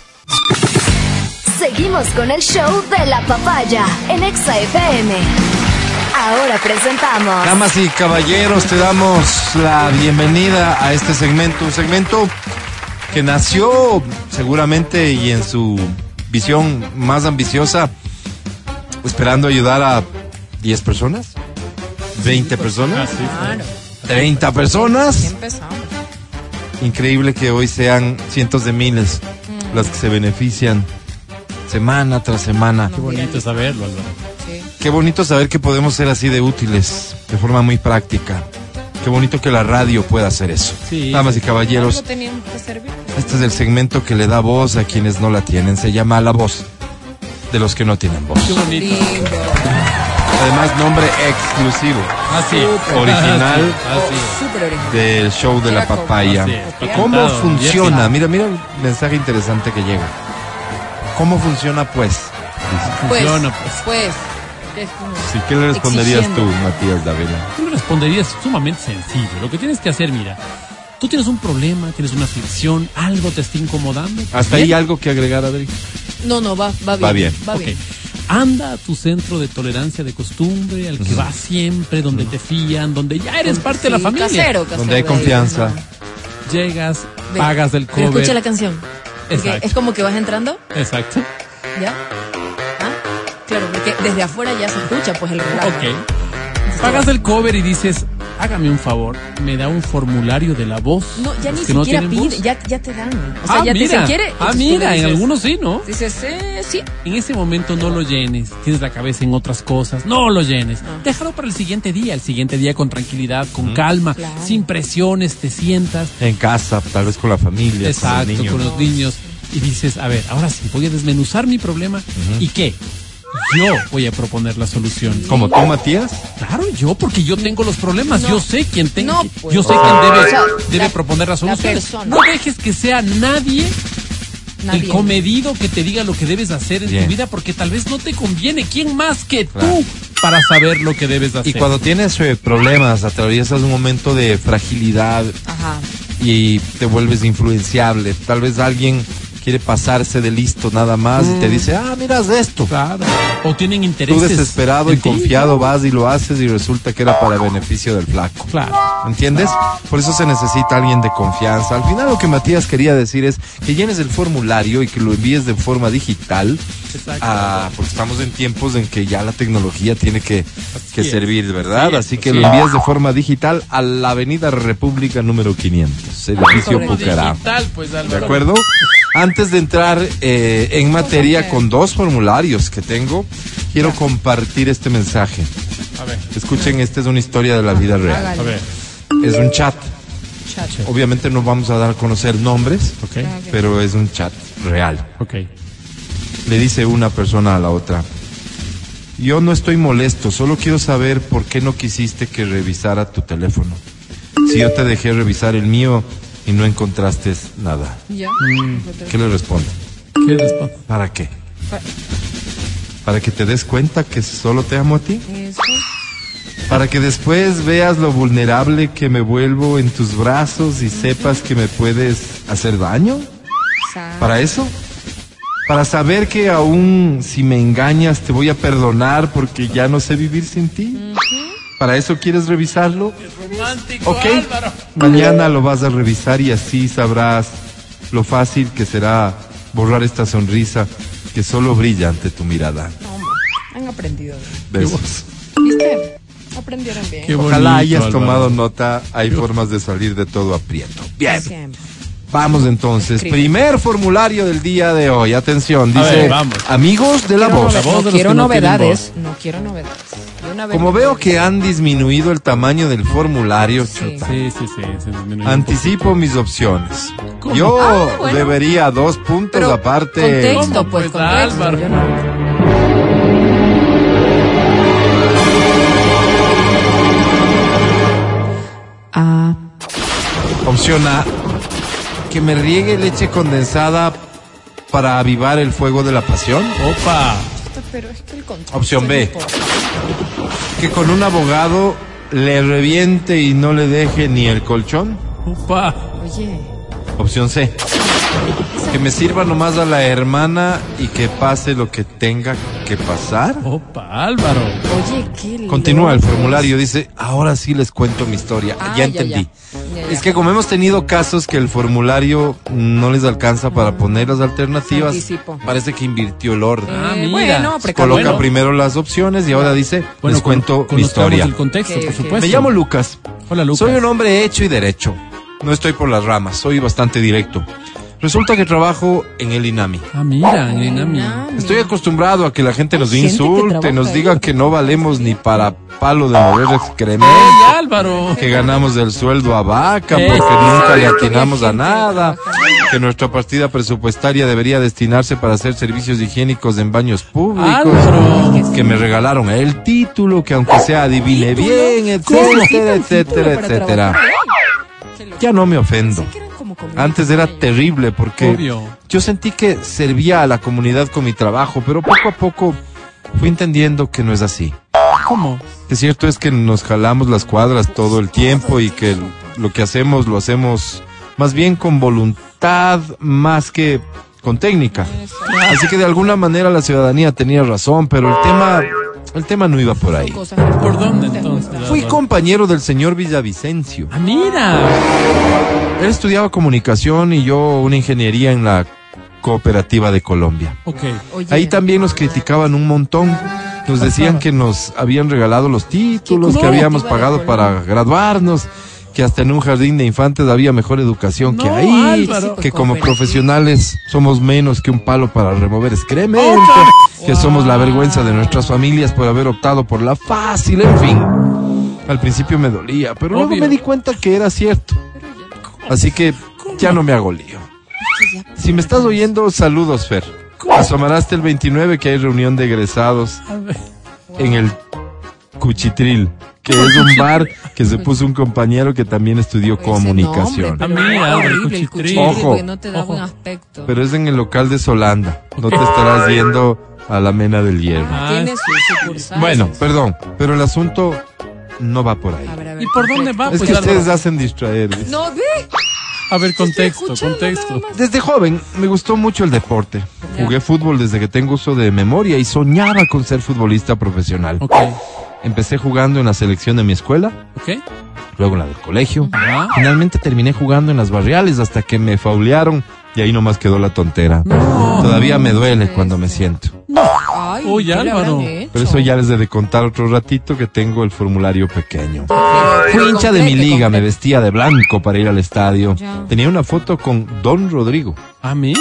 Seguimos con el show de la papaya en Exa FM. Ahora presentamos. Damas y caballeros, te damos la bienvenida a este segmento. Un segmento que nació seguramente y en su visión más ambiciosa, esperando ayudar a 10 personas, 20 personas, Ah, 30 personas. Empezamos. Increíble que hoy sean cientos de miles las que se benefician semana tras semana. Qué bonito saberlo, Álvaro. Qué bonito saber que podemos ser así de útiles, de forma muy práctica. Qué bonito que la radio pueda hacer eso. Sí. Damas y caballeros, este es el segmento que le da voz a quienes no la tienen. Se llama La Voz de los que no tienen voz. Qué bonito. Además, nombre exclusivo Así. Original. Así. Súper original. del show de la papaya. Así es, ¿Cómo funciona? Mira, mira el mensaje interesante que llega. ¿Cómo funciona pues? Pues, Funciona, pues. pues. que es Sí, ¿Qué le responderías tú, Exigiendo. Matías Davila? Tú le responderías sumamente sencillo. Lo que tienes que hacer, mira, tú tienes un problema, tienes una aflicción, algo te está incomodando. ¿Hasta Bien. ahí algo que agregar, Adri? No, no, va, va bien. Va bien. Va Ok. bien. Anda a tu centro de tolerancia de costumbre, al que vas siempre, donde te fían, donde ya eres parte de la familia. Casero, casero. Donde hay confianza. no. Llegas, Ve, pagas del cover. Escucha la canción. Porque Exacto. es como que vas entrando, Exacto. ¿ya? ¿Ah? Claro, porque desde afuera ya se escucha pues el relajo. Ok. Pagas el cover y dices, hágame un favor, me da un formulario de la voz. No, ya ni Los no siquiera pide, ya, ya te dan. O sea, ah, ya te mira. dicen, ¿quiere? Ah, tú mira, en algunos sí, ¿no? Dices, eh, sí. En ese momento no lo llenes, tienes la cabeza en otras cosas, no lo llenes. Ah. Déjalo para el siguiente día, el siguiente día con tranquilidad, con calma, Claro. sin presiones, te sientas, En casa, tal vez con la familia, exacto, con el niño. con los niños, y dices, a ver, ahora sí, voy a desmenuzar mi problema, ¿y qué? Yo voy a proponer la solución. Como tú, Matías. Claro, yo, porque yo tengo los problemas, No. yo sé quién tengo, No, pues. yo sé quién debe, O sea, debe la- proponer la soluciones. persona. No dejes que sea nadie Nadie. el comedido que te diga lo que debes hacer en Bien. tu vida porque tal vez no te conviene. ¿Quién más que Claro. tú para saber lo que debes hacer? Y cuando tienes eh, problemas, atraviesas un momento de fragilidad Ajá. y te vuelves influenciable. Tal vez alguien quiere pasarse de listo nada más y te dice, ah, miras esto. Claro. O tienen Tú intereses. desesperado en y ti. confiado vas y lo haces y resulta que era para beneficio del flaco. Claro. ¿Entiendes? Por eso se necesita alguien de confianza. Al final lo que Matías quería decir es que llenes el formulario y que lo envíes de forma digital. Exacto. Ah, porque estamos en tiempos en que ya la tecnología tiene que, servir, ¿verdad? Así que lo envías de forma digital a la Avenida República número 500, edificio. Pucará. Digital, pues, ¿De acuerdo? Antes de entrar eh, en materia con dos formularios que tengo, quiero compartir este mensaje. A ver, Escuchen, esta es una historia de la vida real. a ver. Es un chat. Chat. Obviamente no vamos a dar a conocer nombres, Ok, pero es un chat real. ok. Le dice una persona a la otra, yo no estoy molesto, solo quiero saber por qué no quisiste que revisara tu teléfono. Si yo te dejé revisar el mío y no encontraste nada. Ya. ¿Qué le responde? ¿Qué responde? ¿Para qué? ¿Para que te des cuenta que solo te amo a ti? Eso. Para que después veas lo vulnerable que me vuelvo en tus brazos y sepas que me puedes hacer daño. ¿Para eso? Para saber que aún si me engañas te voy a perdonar porque ya no sé vivir sin ti. ¿Para eso quieres revisarlo? Romántico, Ok. Álvaro. Mañana lo vas a revisar y así sabrás lo fácil que será borrar esta sonrisa que solo brilla ante tu mirada. Han aprendido. Besos. ¿Viste? Aprendieron bien. Qué Ojalá bonito, hayas Álvaro. tomado nota, hay formas de salir de todo aprieto. Bien. Siempre. Vamos entonces, Escribe. primer formulario del día de hoy. Atención, dice ver, vamos. amigos de la Quiero voz. La nove- voz no quiero no tienen novedades. No quiero novedades. Como veo que han disminuido el tamaño del formulario, Sí. chuta, Sí, sí, anticipo mis opciones. ¿Cómo? Yo Ah, bueno. debería dos puntos Pero aparte. Contexto, ¿Cómo, pues, pues, contexto. Álvaro? Yo no- Ah, Opción A, que me riegue leche condensada para avivar el fuego de la pasión. Opa. pero es que el Opción B. Que con un abogado le reviente y no le deje ni el colchón. Opa. Oye, Opción C. Que me sirva nomás a la hermana y que pase lo que tenga que pasar. Opa, Álvaro. oye, qué Continúa el formulario, dice, ahora sí les cuento mi historia. Ah, ya ya, entendí. ya. Ya, ya. Es que como hemos tenido casos que el formulario no les alcanza para poner las alternativas, anticipo. parece que invirtió el orden. Ah, Eh, mira. Bueno, Coloca bueno. primero las opciones y ahora dice, Bueno, les cuento con- mi historia. el contexto, Ok, por ok. supuesto. Me llamo Lucas. Hola, Lucas. Soy un hombre hecho y derecho. No estoy por las ramas, soy bastante directo. Resulta que trabajo en el INAMI. Ah, mira, Inami. Inami. Estoy acostumbrado a que la gente nos gente insulte, nos ahí. diga que no valemos ni para palo de mover excremento, ¡Ey, Álvaro! que ganamos del sueldo a vaca porque nunca le atinamos a nada, que nuestra partida presupuestaria debería destinarse para hacer servicios higiénicos en baños públicos, Álvaro. que me regalaron el título, que aunque sea adivine bien, etcétera, etcétera, etcétera. Ya no me ofendo. Antes era terrible porque Obvio. yo sentí que servía a la comunidad con mi trabajo, pero poco a poco fui entendiendo que no es así. ¿Cómo? Que cierto es que nos jalamos las cuadras todo el tiempo y que lo que hacemos lo hacemos más bien con voluntad más que con técnica. Así que de alguna manera la ciudadanía tenía razón, pero el tema el tema no iba por ahí. ¿Por dónde entonces? Fui compañero del señor Villavicencio. Ah, mira. Él estudiaba comunicación y yo una ingeniería en la cooperativa de Colombia. Ok. Oye, Ahí también nos criticaban un montón. Nos decían que nos habían regalado los títulos, ¿Qué que habíamos pagado para graduarnos, que hasta en un jardín de infantes había mejor educación que ahí, Álvaro. que como profesionales somos menos que un palo para remover excremento, que somos la vergüenza de nuestras familias por haber optado por la fácil, en fin. Al principio me dolía, pero luego me di cuenta que era cierto. Así que ya no me hago lío. Si me estás oyendo, saludos, Fer. Asomarás el 29 que hay reunión de egresados en el Cuchitril, que es un bar que se puso un compañero que también estudió ese comunicación. nombre, A pero mí, era Álvaro, horrible el cuchitril. cuchitril, Ojo. porque no te da Ojo. buen aspecto. Pero es en el local de Solanda. No te estarás yendo a la Mena del Hierro. Ah, Tiene su sucursal. Bueno, perdón, pero el asunto no va por ahí. A ver, a ver, ¿Y por dónde va? Es Pues, que ustedes hacen distraer. ¿ves? No, ve. A ver, contexto, contexto. Desde joven me gustó mucho el deporte. Jugué fútbol desde que tengo uso de memoria y soñaba con ser futbolista profesional. Ok. Empecé jugando en la selección de mi escuela, Ok. Luego en la del colegio. Ajá. Finalmente terminé jugando en las barriales hasta que me faulearon y ahí nomás quedó la tontera. Todavía me duele cuando me siento. Ay, Uy, ¿qué le Álvaro. Pero eso ya les he de contar otro ratito que tengo el formulario pequeño. Pero Fui hincha de mi liga, me vestía de blanco para ir al estadio. Ya. Tenía una foto con Don Rodrigo Ah, mira.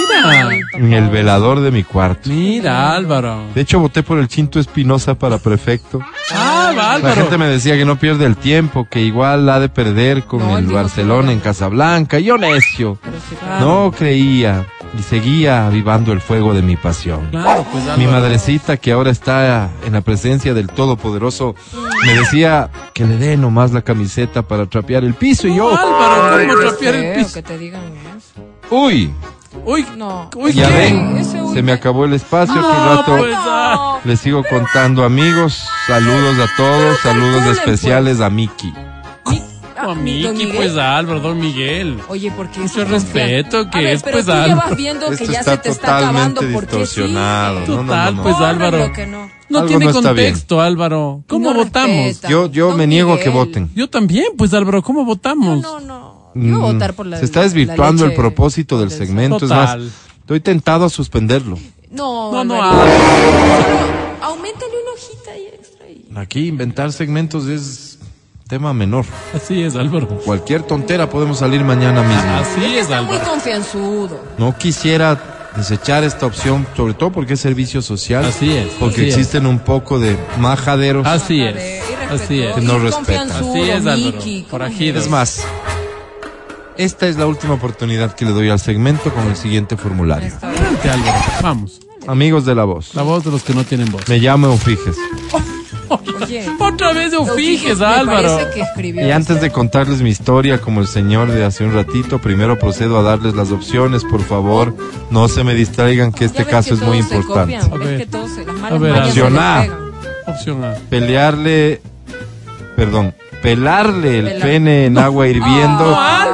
en el velador de mi cuarto. Mira, Álvaro. De hecho, voté por el Chinto Espinosa para prefecto. Ah, va, La Álvaro. gente me decía que no pierde el tiempo, que igual ha de perder con No, el Barcelona claro. en Casablanca. Yo necio. Sí, No creía y seguía avivando el fuego de mi pasión. Claro, pues. Mi madrecita, que ahora está en la presencia del Todopoderoso, me decía que le dé nomás la camiseta para trapear el piso y yo, Álvaro, ¿cómo trapear el piso? que te digan eso. uy, Uy, No. uy, ya ¿qué? ven, se me acabó el espacio, No, rato pues, ah. les sigo contando amigos, saludos a todos, saludos especiales a Miki. No, Miki, don Miguel. pues Álvaro, don Miguel. Oye, porque Mucho respeto, que A ver, es, pero pues, tú ya Álvaro. vas viendo que Esto ya está se te está totalmente acabando porque distorsionado. sí. No, no, no, Total, no. pues Álvaro. que no. No Algo tiene no contexto, Álvaro. ¿Cómo No votamos? respeta. Yo, yo Don me niego a que voten. Yo también, pues Álvaro, ¿cómo votamos? No, no. Yo voy a Mm, votar por la Se está desvirtuando el propósito del segmento. Es más, Total. estoy tentado a suspenderlo. No, No, no. Álvaro. Solo Auméntale una hojita y extra. Aquí inventar segmentos es tema menor. Así es, Álvaro. Cualquier tontera podemos salir mañana mismo. Así es, Está muy Álvaro. confianzudo. No quisiera desechar esta opción, sobre todo porque es servicio social. Así es, Porque así es. existen un poco de majaderos. Así es. Así es. Que no respetan. Así es, Álvaro. Miki, ¿cómo Forajido. Es más, esta es la última oportunidad que le doy al segmento con el siguiente formulario. Adelante, Álvaro. Vamos. Amigos de la voz, La voz de los que no tienen voz. me llamo Eufiges. Oye, Otra vez me Álvaro. que escribió Y antes de contarles mi historia como el señor de hace un ratito, primero procedo a darles las opciones, por favor. No se me distraigan que este caso que es muy importante. copian, A ver. que todos se- las A malas ver, mañas se opción les A. pegan. Opción A. Pelearle, perdón, pelarle el Pelar. pene en agua hirviendo, Ay.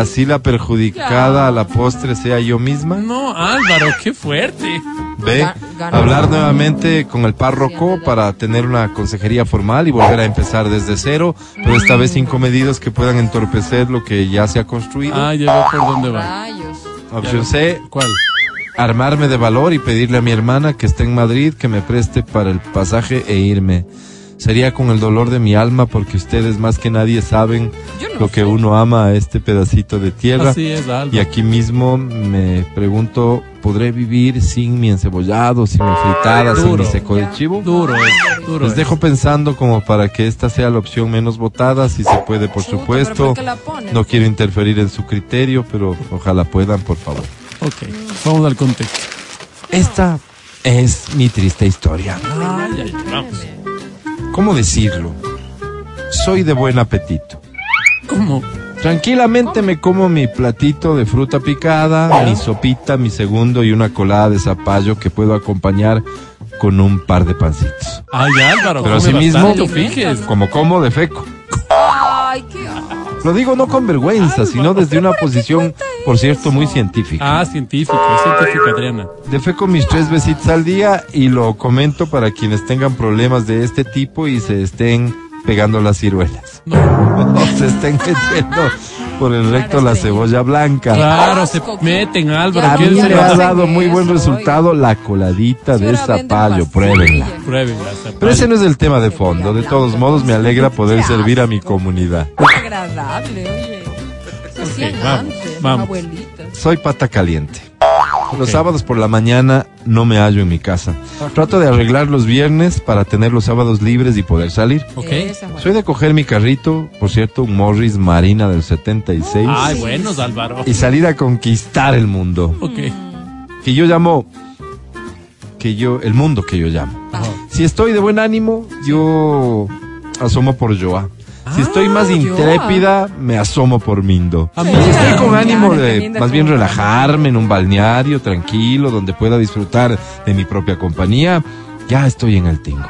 Así la perjudicada a la postre sea yo misma. No, Álvaro, qué fuerte. Ve, hablar nuevamente con el párroco para tener una consejería formal y volver a empezar desde cero, pero esta vez sin comedidos que puedan entorpecer lo que ya se ha construido. Ah, ya veo por dónde va. Opción C, ¿Cuál? armarme de valor y pedirle a mi hermana que esté en Madrid que me preste para el pasaje e irme. Sería con el dolor de mi alma porque ustedes más que nadie saben no lo que sé. uno ama a este pedacito de tierra. Así es, Álvaro. Y aquí mismo me pregunto, ¿podré vivir sin mi encebollado, sin mi fritada, sin mi seco de chivo? Duro es, duro Les es. dejo pensando como para que esta sea la opción menos votada, si se puede, por Chuta, supuesto. ¿por? No quiero interferir en su criterio, pero ojalá puedan, por favor. Ok, vamos al contexto. Esta es mi triste historia. Ay, ay, vamos. ¿Cómo decirlo? Soy de buen apetito. ¿Cómo? Tranquilamente me como mi platito de fruta picada, mi sopita, mi segundo y una colada de zapallo que puedo acompañar con un par de pancitos. Ay, Álvaro, Pero asimismo, como como de feco. Ay, qué. Lo digo no con vergüenza, sino desde una posición, por cierto, muy científica. Ah, científico, científico, Adriana. Defeco mis tres besitos al día y lo comento para quienes tengan problemas de este tipo y se estén pegando las ciruelas. No. O se estén metiendo por el recto la cebolla blanca. Claro, se meten, Álvaro. A ¿qué mí me ha dado muy buen resultado la coladita Si de zapallo, pruébenla. Pruébenla, zapallo. Pero ese no es el tema de fondo. De todos modos, me alegra poder servir a mi comunidad. Agradable, oye. Hacían vamos, antes, vamos. Soy pata caliente. Los sábados por la mañana no me hallo en mi casa. Trato de arreglar los viernes para tener los sábados libres y poder salir. Ok. Esa es buena. Soy de coger mi carrito, por cierto, un Morris Marina del 76, Ay, buenos, Álvaro. y salir a conquistar el mundo. Ok. Que yo llamo, que yo, el mundo que yo llamo. Ajá. Si estoy de buen ánimo, yo asomo por Joa. Si estoy más Joa. intrépida, me asomo por Mindo. Ah, Si estoy con ánimo Claro, de más bien relajarme en un balneario tranquilo, donde pueda disfrutar de mi propia compañía, ya estoy en el tingo.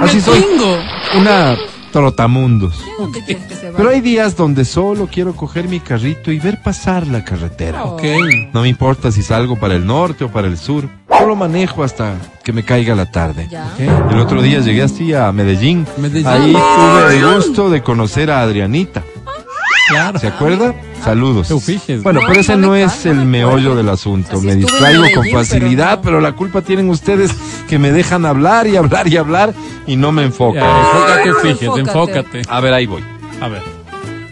Así soy. Tingo. Una trotamundos. ¿Dónde quieres que se Pero hay días donde solo quiero coger mi carrito y ver pasar la carretera. Oh. Ok. No me importa si salgo para el norte o para el sur. Solo manejo hasta que me caiga la tarde. El otro día llegué así a Medellín. Medellín. Ahí tuve el gusto de conocer a Adrianita. Claro. ¿Se acuerda? Saludos. Bueno, No, pero ese no es el meollo del asunto. Me distraigo con facilidad, pero la culpa tienen ustedes que me dejan hablar y hablar y hablar y no me enfocan. Ya, enfócate, Enfócate. Eufiges, enfócate. A ver, ahí voy. A ver.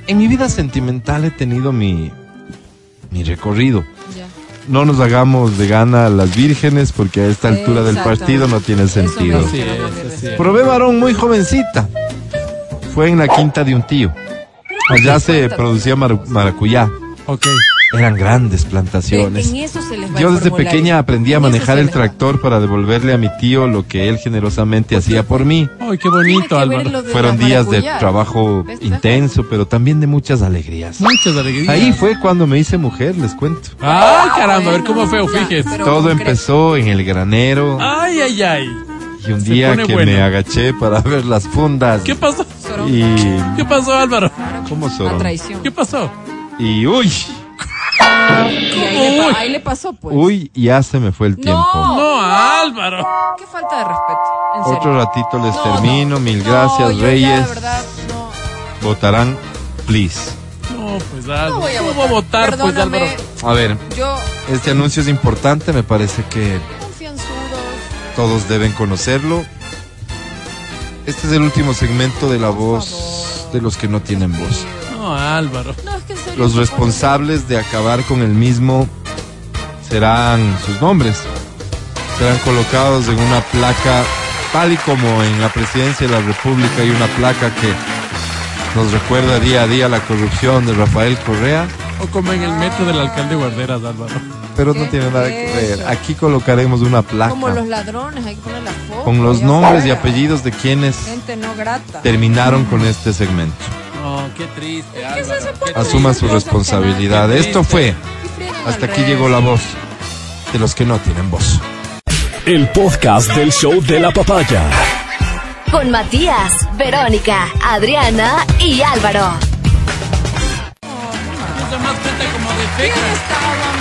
En mi vida sentimental he tenido mi, mi recorrido. Ya. No nos hagamos de gana a las vírgenes porque a esta altura del partido no tiene sentido. Probé varón muy jovencita. Fue en la quinta de un tío. Allá se producía maracuyá. Ok. Eran grandes plantaciones. en eso se les va Yo desde formulario. pequeña aprendí a manejar el tractor para devolverle a mi tío lo que él generosamente hacía por mí. Ay, qué bonito, Álvaro. Fueron días de trabajo intenso, pero también de muchas alegrías. Muchas alegrías. Ahí fue cuando me hice mujer, les cuento. Ay, caramba, a ver cómo fue pero Todo empezó en el granero Ay, ay, ay. y un se día que bueno. me agaché para ver las fundas. ¿Qué pasó? Y ¿Qué pasó, Álvaro? ¿Cómo son? traición. ¿Qué pasó? Y uy, Y ahí, le ahí le pasó, pues. uy, ya se me fue el tiempo. No, Álvaro. Qué falta de respeto. En serio. Otro ratito les No, termino, no. mil No, gracias, yo ya, Reyes. de verdad, no. Votarán, please. No, pues Álvaro. No voy a ¿Cómo votar. votar, pues Perdóname, Álvaro? A ver, Yo, este anuncio es importante, me parece que Todos deben conocerlo. Este es el último segmento de la voz de los que no tienen voz. No, Álvaro. No, es que en serio, Los responsables de acabar con el mismo serán sus nombres. Serán colocados en una placa, tal y como en la presidencia de la República hay una placa que nos recuerda día a día la corrupción de Rafael Correa, O como en el metro del alcalde Guarderas, Álvaro. pero no ¿Qué tiene nada que ver. Aquí colocaremos una placa Como los ladrones, hay que poner la foto. con los nombres y apellidos de quienes Gente no grata. terminaron con este segmento. No, qué triste, ¿Qué es eso? Asuman su responsabilidad. Qué Esto fue, hasta aquí llegó la voz de los que no tienen voz. El podcast del show de la papaya. Con Matías, Verónica, Adriana y Álvaro. No se más cuenta como de ¿Quién feca. estábamos?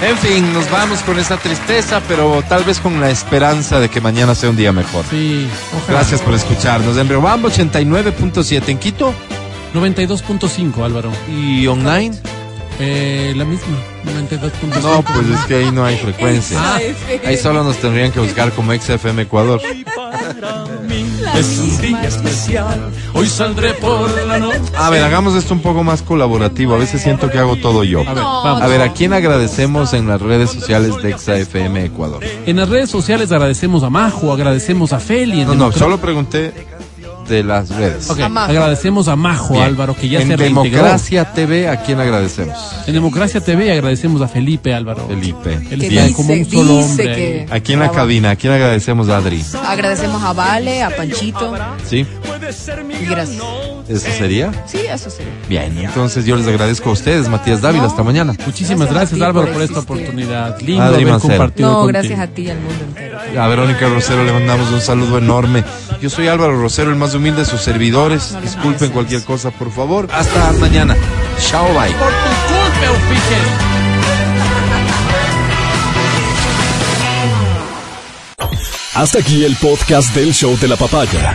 En fin, nos vamos con esa tristeza, pero tal vez con la esperanza de que mañana sea un día mejor. Sí, ojalá. Gracias por escucharnos. En Riobamba 89.7 en Quito 92.5, Álvaro. y online. Eh, la misma, 92.5. No, pues es que ahí no hay frecuencia. Ah, Ahí solo nos tendrían que buscar como XFM Ecuador. es un día especial. Hoy saldré por la noche. A ver, hagamos esto un poco más colaborativo. A veces siento que hago todo yo. A ver, vamos. A ver, ¿a quién agradecemos en las redes sociales de XFM Ecuador? En las redes sociales agradecemos a Majo, agradecemos a Feli. En No, no, solo pregunté de las redes. Ok, A Majo. agradecemos a Majo, Bien. Álvaro, que ya en se reintegró. Democracia TV, ¿a quién agradecemos? En Democracia TV agradecemos a Felipe, Álvaro. Felipe. Él Que está como un solo hombre. que-. Aquí en la cabina, ¿a quién agradecemos, Adri? Agradecemos a Vale, a Panchito. ¿Sí? Y gracias. ¿Eso sería? Sí, eso sí. Bien, entonces yo les agradezco a ustedes, Matías Dávila, hasta mañana. Muchísimas Gracias Álvaro, por por esta oportunidad. Lindo Adri haber Mancero. compartido No, contigo. gracias a ti, al mundo entero. A Verónica Rosero le mandamos un saludo enorme. Yo soy Álvaro Rosero, el más humilde de sus servidores. No Disculpen cualquier cosa, por favor. Hasta mañana. Chao, bye. Por tu culpa. Hasta aquí el podcast del show de la papaya.